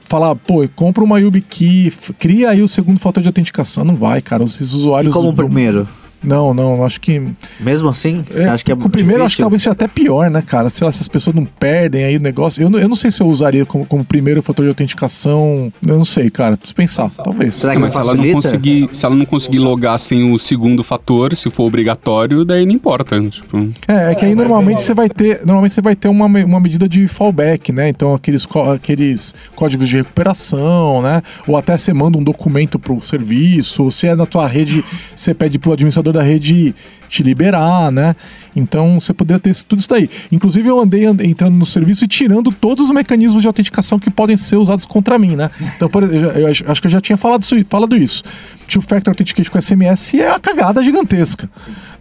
S1: Falar, pô, compra uma YubiKey, cria aí o segundo fator de autenticação. Não vai, cara.
S3: E
S1: usuários.
S3: como o primeiro?
S1: Não, não, acho que.
S3: Mesmo assim, você
S1: É,
S3: acha que é
S1: o primeiro, acho que
S3: difícil?
S1: talvez seja até pior, né, cara? Sei lá, se as pessoas não perdem aí o negócio. Eu não, eu não sei se eu usaria como, como primeiro fator de autenticação. Eu não sei, cara. Preciso pensar, talvez.
S3: Será
S4: É,
S3: que
S4: mas se ela, não conseguir, se ela não conseguir logar sem o segundo fator, se for obrigatório, daí não importa. Tipo,
S1: É, é que aí normalmente você vai ter, normalmente você vai ter uma, uma medida de fallback, né? Então aqueles, aqueles códigos de recuperação, né? Ou até você manda um documento pro serviço, ou se é na tua rede, você pede pro administrador da rede te liberar, né? Então você poderia ter tudo isso daí. Inclusive eu andei and- entrando no serviço e tirando todos os mecanismos de autenticação que podem ser usados contra mim, né? Então, por eu, já- eu acho- que eu já tinha falado isso, falado isso. Two-Factor Authentication com SMS é uma cagada gigantesca,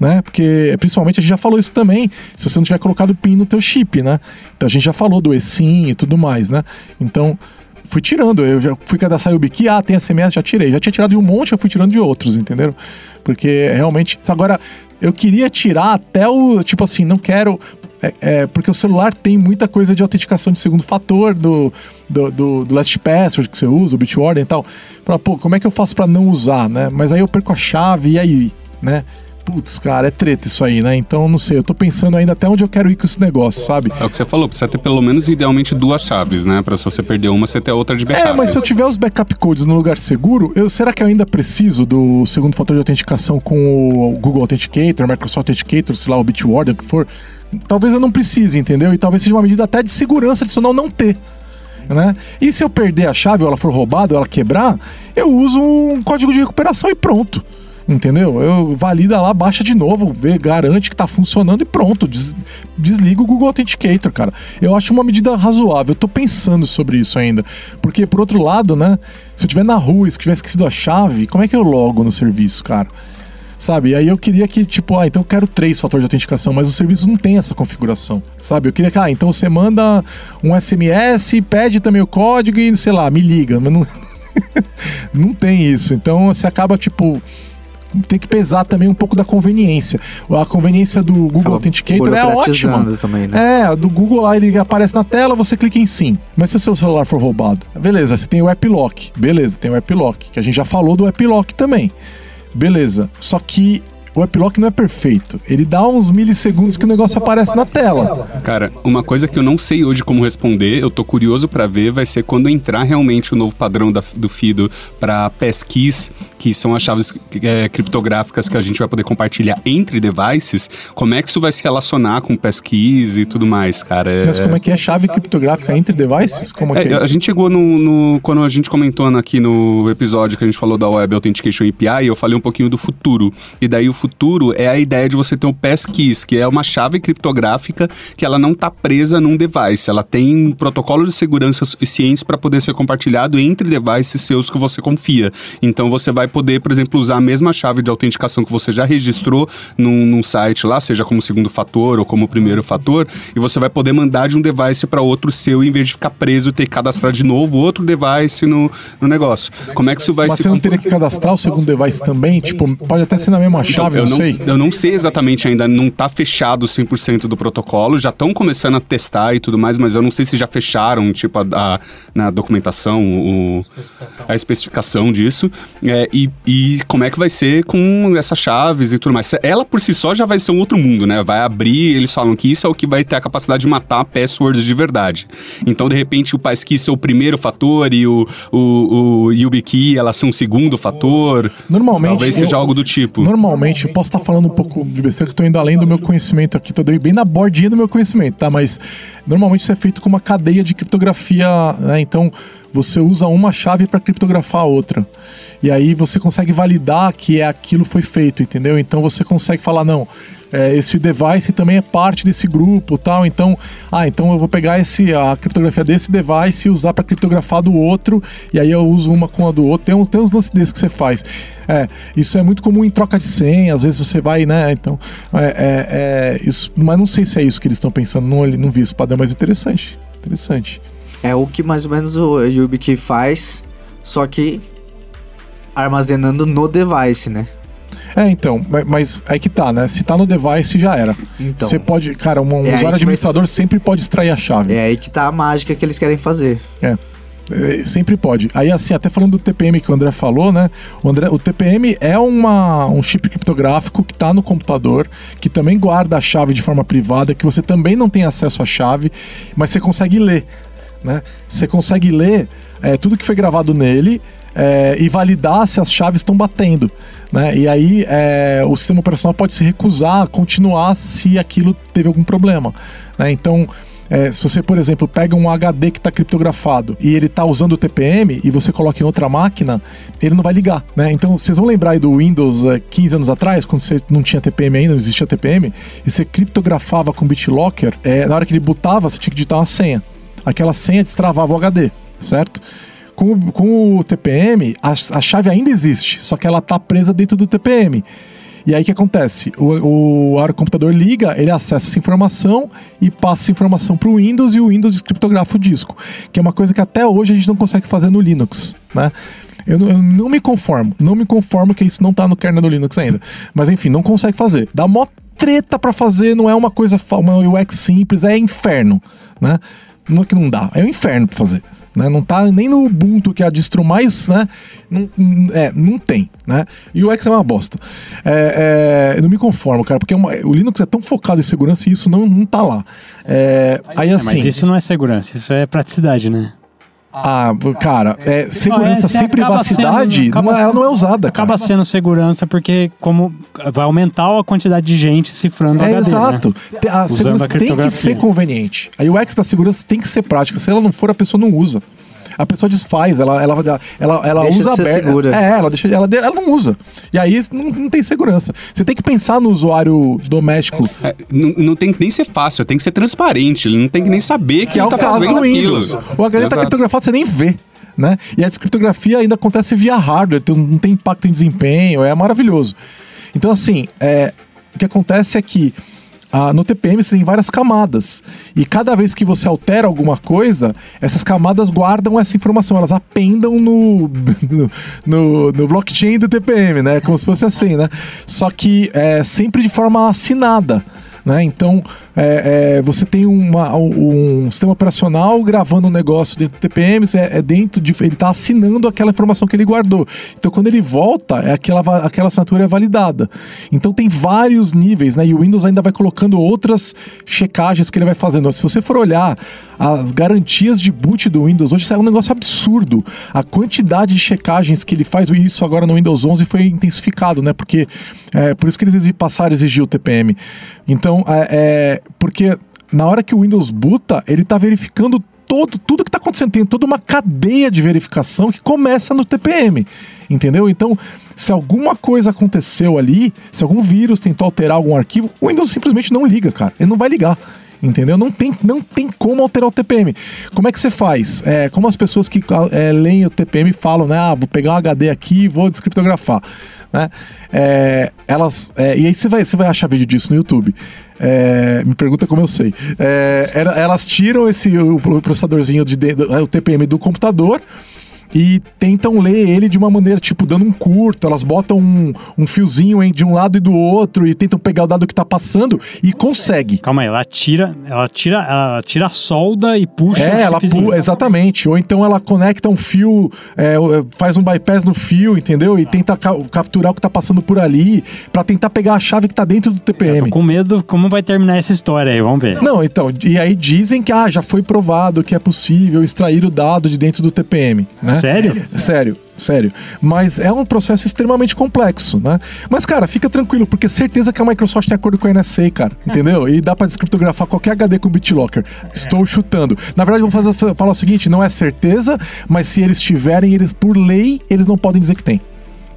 S1: né? Porque, principalmente, a gente já falou isso também, se você não tiver colocado PIN no teu chip, né? Então a gente já falou do eSIM e tudo mais, né? Então, fui tirando, eu já fui cadastrar o Biki, ah, tem SMS, já tirei. Já tinha tirado de um monte, eu fui tirando de outros, entenderam? Porque realmente. Agora, eu queria tirar até o. Tipo assim, não quero. é, é, porque o celular tem muita coisa de autenticação de segundo fator, do, do, do, do Last Password que você usa, o Bitwarden e tal. Pra, pô, como é que eu faço pra não usar, né? Mas aí eu perco a chave e aí, né? Putz, cara, é treta isso aí, né? Então, não sei, eu tô pensando ainda até onde eu quero ir com esse negócio, sabe?
S4: é o que você falou, precisa ter pelo menos, idealmente, duas chaves, né? Pra se você perder uma, você ter outra de backup.
S1: É, mas se eu tiver os backup codes no lugar seguro, eu, será que eu ainda preciso do segundo fator de autenticação com o Google Authenticator, Microsoft Authenticator, sei lá, o Bitwarden, o que for? Talvez eu não precise, entendeu? E talvez seja uma medida até de segurança adicional não ter. Né? E se eu perder a chave ou ela for roubada ou ela quebrar, eu uso um código de recuperação e pronto. Entendeu? Eu valida lá, baixa de novo, vê, garante que tá funcionando e pronto. Des, desliga o Google Authenticator, cara. Eu acho uma medida razoável. Eu tô pensando sobre isso ainda. Porque, por outro lado, né? Se eu estiver na rua e se tiver esquecido a chave, como é que eu logo no serviço, cara? Sabe? E aí eu queria que, tipo, ah, então eu quero três fatores de autenticação, mas o serviço não tem essa configuração, sabe? Eu queria que, ah, então você manda um SMS, pede também o código e, sei lá, me liga, mas não, não tem isso. Então você acaba, tipo, tem que pesar também um pouco da conveniência. A conveniência do Google
S3: Acaba
S1: Authenticator é ótima.
S3: também, né?
S1: É, do Google lá ele aparece na tela, você clica em sim. Mas se o seu celular for roubado, beleza, você tem o App Lock. Beleza, tem o App Lock, que a gente já falou do App Lock também. Beleza. Só que o Epilock não é perfeito. Ele dá uns milissegundos que o negócio aparece na tela.
S4: Cara, uma coisa que eu não sei hoje como responder, eu tô curioso pra ver, vai ser quando entrar realmente o novo padrão da- do FIDO pra passkeys, que são as chaves é, criptográficas que a gente vai poder compartilhar entre devices. Como é que isso vai se relacionar com passkeys e tudo mais, cara? É-
S1: Mas como é que é chave criptográfica entre devices? Como é que é,
S4: a gente chegou no, no- Quando a gente comentou aqui no episódio que a gente falou da Web Authentication API, eu falei um pouquinho do futuro. E daí o futuro é a ideia de você ter um passkeys, que é uma chave criptográfica que ela não está presa num device. Ela tem um protocolo de segurança suficientes para poder ser compartilhado entre devices seus que você confia. Então você vai poder, por exemplo, usar a mesma chave de autenticação que você já registrou num, num site lá, seja como segundo fator ou como primeiro fator, e você vai poder mandar de um device para outro seu em vez de ficar preso e ter que cadastrar de novo outro device no, no negócio. Como é que isso vai
S1: Mas
S4: se
S1: você não teria que cadastrar o segundo device também? Tipo, pode até ser na mesma chave,
S4: eu
S1: não, sei.
S4: Eu não sei exatamente ainda, não tá fechado 100% do protocolo, já estão começando a testar e tudo mais, mas eu não sei se já fecharam, tipo, a, a- na documentação, o, a especificação disso, é, e, e como é que vai ser com essas chaves e tudo mais. Ela por si só já vai ser um outro mundo, né? Vai abrir, eles falam que isso é o que vai ter a capacidade de matar passwords de verdade. Então, de repente, o passkey ser o primeiro fator e o, o, o YubiKey, ela ser um segundo fator.
S1: Normalmente,
S4: Talvez seja
S1: eu-
S4: algo do tipo.
S1: Normalmente, eu posso estar falando um pouco de besteira, que tô indo além do meu conhecimento aqui, tô bem na bordinha do meu conhecimento, tá? Mas normalmente isso é feito com uma cadeia de criptografia, né? Então você usa uma chave para criptografar a outra. E aí você consegue validar que é aquilo foi feito, entendeu? Então você consegue falar, não, é, esse device também é parte desse grupo tal. Então, ah, então eu vou pegar esse, a criptografia desse device e usar para criptografar do outro, e aí eu uso uma com a do outro. Tem uns, tem uns lances desses que você faz. É, isso é muito comum em troca de senha, às vezes você vai, né? Então, é, é, é, isso, mas não sei se é isso que eles estão pensando, não, não vi esse padrão, mas interessante. Interessante.
S3: É o que mais ou menos o YubiKey faz, só que armazenando no device, né?
S1: É, então, ma- mas aí que tá, né? Se tá no device, já era.
S3: Então,
S1: Você pode, cara, um, um
S3: É
S1: usuário
S3: vai-
S1: administrador sempre pode extrair a chave.
S3: é aí que tá a mágica que eles querem fazer.
S1: É, sempre pode. Aí, assim, até falando do TPM que o André falou, né? O, André, o TPM é uma, um chip criptográfico que está no computador, que também guarda a chave de forma privada, que você também não tem acesso à chave, mas você consegue ler, né? Você consegue ler é, tudo que foi gravado nele é, e validar se as chaves estão batendo, né? E aí é, o sistema operacional pode se recusar a continuar se aquilo teve algum problema, né? Então é, se você, por exemplo, pega um HD que está criptografado e ele está usando o TPM e você coloca em outra máquina, ele não vai ligar, né? Então, vocês vão lembrar aí do Windows é, 15 anos atrás, quando você não tinha TPM ainda, não existia TPM, e você criptografava com BitLocker, é, na hora que ele botava, você tinha que digitar uma senha. Aquela senha destravava o HD, certo? Com, com o TPM, a, a chave ainda existe, só que ela está presa dentro do TPM. E aí o que acontece? O, o, o computador liga, ele acessa essa informação e passa essa informação para o Windows e o Windows descriptografa o disco, que é uma coisa que até hoje a gente não consegue fazer no Linux, né? Eu não, eu não me conformo, não me conformo que isso não tá no kernel do Linux ainda. Mas enfim, não consegue fazer. Dá mó treta para fazer, não é uma coisa, uma UX simples, é inferno, né? Não é que não dá, é um inferno para fazer. Né? Não tá nem no Ubuntu, que é a distro mais, né? Não, é, não tem, né? E o X é uma bosta. É, é, eu não me conformo, cara, porque é uma- o Linux é tão focado em segurança e isso não, não tá lá. É, aí assim,
S2: mas isso não é segurança, isso é praticidade, né?
S1: Ah, cara, é, segurança
S2: É,
S1: sem
S2: acaba
S1: privacidade,
S2: sendo- acaba
S1: não é- ela não é usada, cara.
S2: Acaba sendo segurança porque como vai aumentar a quantidade de gente cifrando
S1: É
S2: HD,
S1: exato.
S2: né?
S1: A
S2: Usando
S1: segurança
S2: a
S1: tem que ser conveniente. A UX da segurança tem que ser prática. Se ela não for, a pessoa não usa. A pessoa desfaz, ela, ela, ela, ela
S3: Deixa
S1: usa
S3: de ser
S1: aberta.
S3: segura.
S1: É, ela, deixa, ela, ela não usa. E aí não, não tem segurança. Você tem que pensar no usuário doméstico,
S4: É, não, não tem que nem ser fácil, tem que ser transparente. Ele não tem que nem saber que,
S1: é
S4: ele
S1: o
S4: tá
S1: caso
S4: fazendo
S1: do
S4: aquilo.
S1: Windows. O HD tá criptografado, você nem vê. Né? E a descriptografia ainda acontece via hardware, tem- não tem impacto em desempenho, é maravilhoso. Então, assim, é, o que acontece é que ah, no TPM você tem várias camadas. E cada vez que você altera alguma coisa, essas camadas guardam essa informação, elas apendam no, no, no- no blockchain do TPM, né? Como se fosse assim, né? Só que é, sempre de forma assinada. Né? Então, é, é, você tem uma, um, sistema operacional gravando um negócio dentro do TPM, é, é, dentro de. Ele está assinando aquela informação que ele guardou. Então, quando ele volta, é aquela, aquela assinatura é validada. Então, tem vários níveis, né? E o Windows ainda vai colocando outras checagens que ele vai fazendo. Se você for olhar as garantias de boot do Windows hoje, isso é um negócio absurdo. A quantidade de checagens que ele faz, e isso agora no Windows 11 foi intensificado, né? Porque é por isso que eles passaram a exigir o TPM. Então, é, é porque na hora que o Windows buta, ele está verificando todo, tudo que está acontecendo. Tem toda uma cadeia de verificação que começa no TPM, entendeu? Então, se alguma coisa aconteceu ali, se algum vírus tentou alterar algum arquivo, o Windows simplesmente não liga, cara. Ele não vai ligar entendeu? Não tem, não tem como alterar o TPM. Como é que você faz? É, como as pessoas que é, leem o TPM falam, né? Ah, vou pegar um HD aqui e vou descriptografar. Né? É, elas, é, e aí você vai, você vai achar vídeo disso no YouTube. É, me pergunta como eu sei. É, elas tiram esse o processadorzinho de, o TPM do computador e tentam ler ele de uma maneira, tipo, dando um curto. Elas botam um, um fiozinho de um lado e do outro e tentam pegar o dado que tá passando e consegue.
S2: Calma aí, ela tira, ela tira, ela tira a solda e puxa.
S1: É, ela pu exatamente. Ou então ela conecta um fio, é, faz um bypass no fio, entendeu? E tenta ca capturar o que tá passando por ali para tentar pegar a chave que tá dentro do TPM. Eu
S2: tô com medo como vai terminar essa história aí, vamos ver.
S1: Não, então, e aí dizem que ah, já foi provado que é possível extrair o dado de dentro do TPM, né?
S2: Sério?
S1: Sério. Sério. Mas é um processo extremamente complexo, né? Mas, cara, fica tranquilo, porque certeza que a Microsoft tem acordo com a NSA, cara. Entendeu? E dá pra descriptografar qualquer HD com BitLocker. Estou chutando. Na verdade, vou fazer, falar o seguinte: não é certeza, mas se eles tiverem, eles, por lei, eles não podem dizer que tem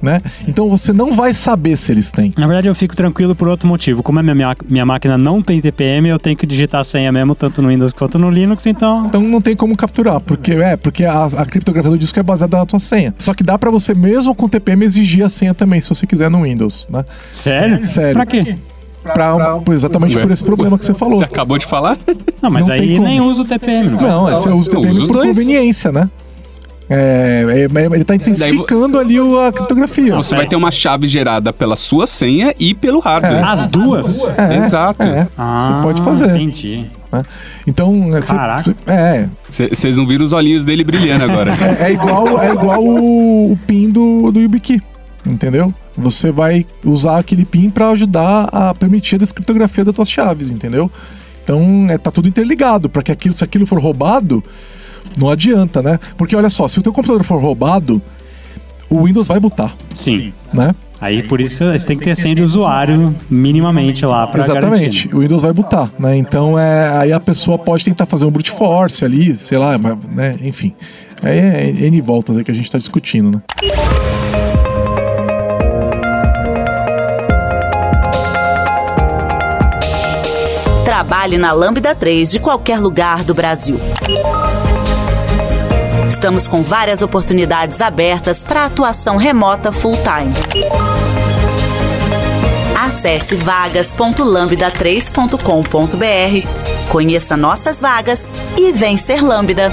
S1: né? Então você não vai saber se eles têm.
S2: Na verdade, eu fico tranquilo por outro motivo. Como a minha, minha máquina não tem TPM, eu tenho que digitar a senha mesmo, tanto no Windows quanto no Linux, então.
S1: Então não tem como capturar, porque é, porque a, a criptografia do disco é baseada na tua senha. Só que dá para você, mesmo com TPM, exigir a senha também, se você quiser no Windows, né?
S2: Sério?
S1: Sério.
S2: Pra quê?
S1: Pra, pra, exatamente por esse problema que você falou. Você
S4: acabou de falar?
S2: Não, mas não aí nem usa o TPM.
S1: Não, não você usa o TPM por conveniência, né? É, é, é, ele está intensificando ali a criptografia.
S4: Você é. vai ter uma chave gerada pela sua senha e pelo hardware.
S2: É. As duas?
S1: É,
S4: Exato.
S1: Ah, você pode fazer.
S2: Entendi.
S1: Né? Então,
S2: Caraca.
S1: Cê, é.
S4: Vocês não viram os olhinhos dele brilhando agora.
S1: é, igual, é igual o, o PIN do, do YubiKey, entendeu? Você vai usar aquele PIN para ajudar a permitir a descriptografia das suas chaves, entendeu? Então, é, tá tudo interligado, para que aquilo, se aquilo for roubado, não adianta, né? Porque olha só, se o teu computador for roubado, o Windows vai botar.
S2: Sim.
S1: Né?
S2: Aí por isso você tem que ter senha de usuário minimamente lá para
S1: Exatamente.
S2: Garantir.
S1: O Windows vai botar, né? Então é, aí a pessoa pode tentar fazer um brute force ali, sei lá, né? Enfim. Aí é N voltas aí que a gente está discutindo, né?
S5: Trabalhe na Lambda 3 de qualquer lugar do Brasil. Estamos com várias oportunidades abertas para atuação remota full-time. Acesse vagas.lambda3.com.br, conheça nossas vagas e vem ser Lambda.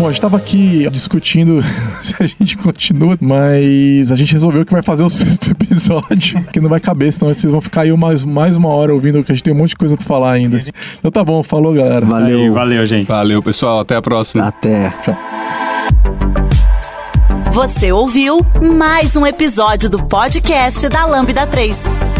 S1: Bom, a gente estava aqui discutindo se a gente continua, mas a gente resolveu que vai fazer o sexto episódio, que não vai caber, senão vocês vão ficar aí mais, mais uma hora ouvindo, que a gente tem um monte de coisa para falar ainda. Então tá bom, falou galera.
S2: Valeu. Aí, valeu, gente.
S4: Valeu, pessoal. Até a próxima.
S3: Até.
S1: Tchau.
S5: Você ouviu mais um episódio do podcast da Lambda 3.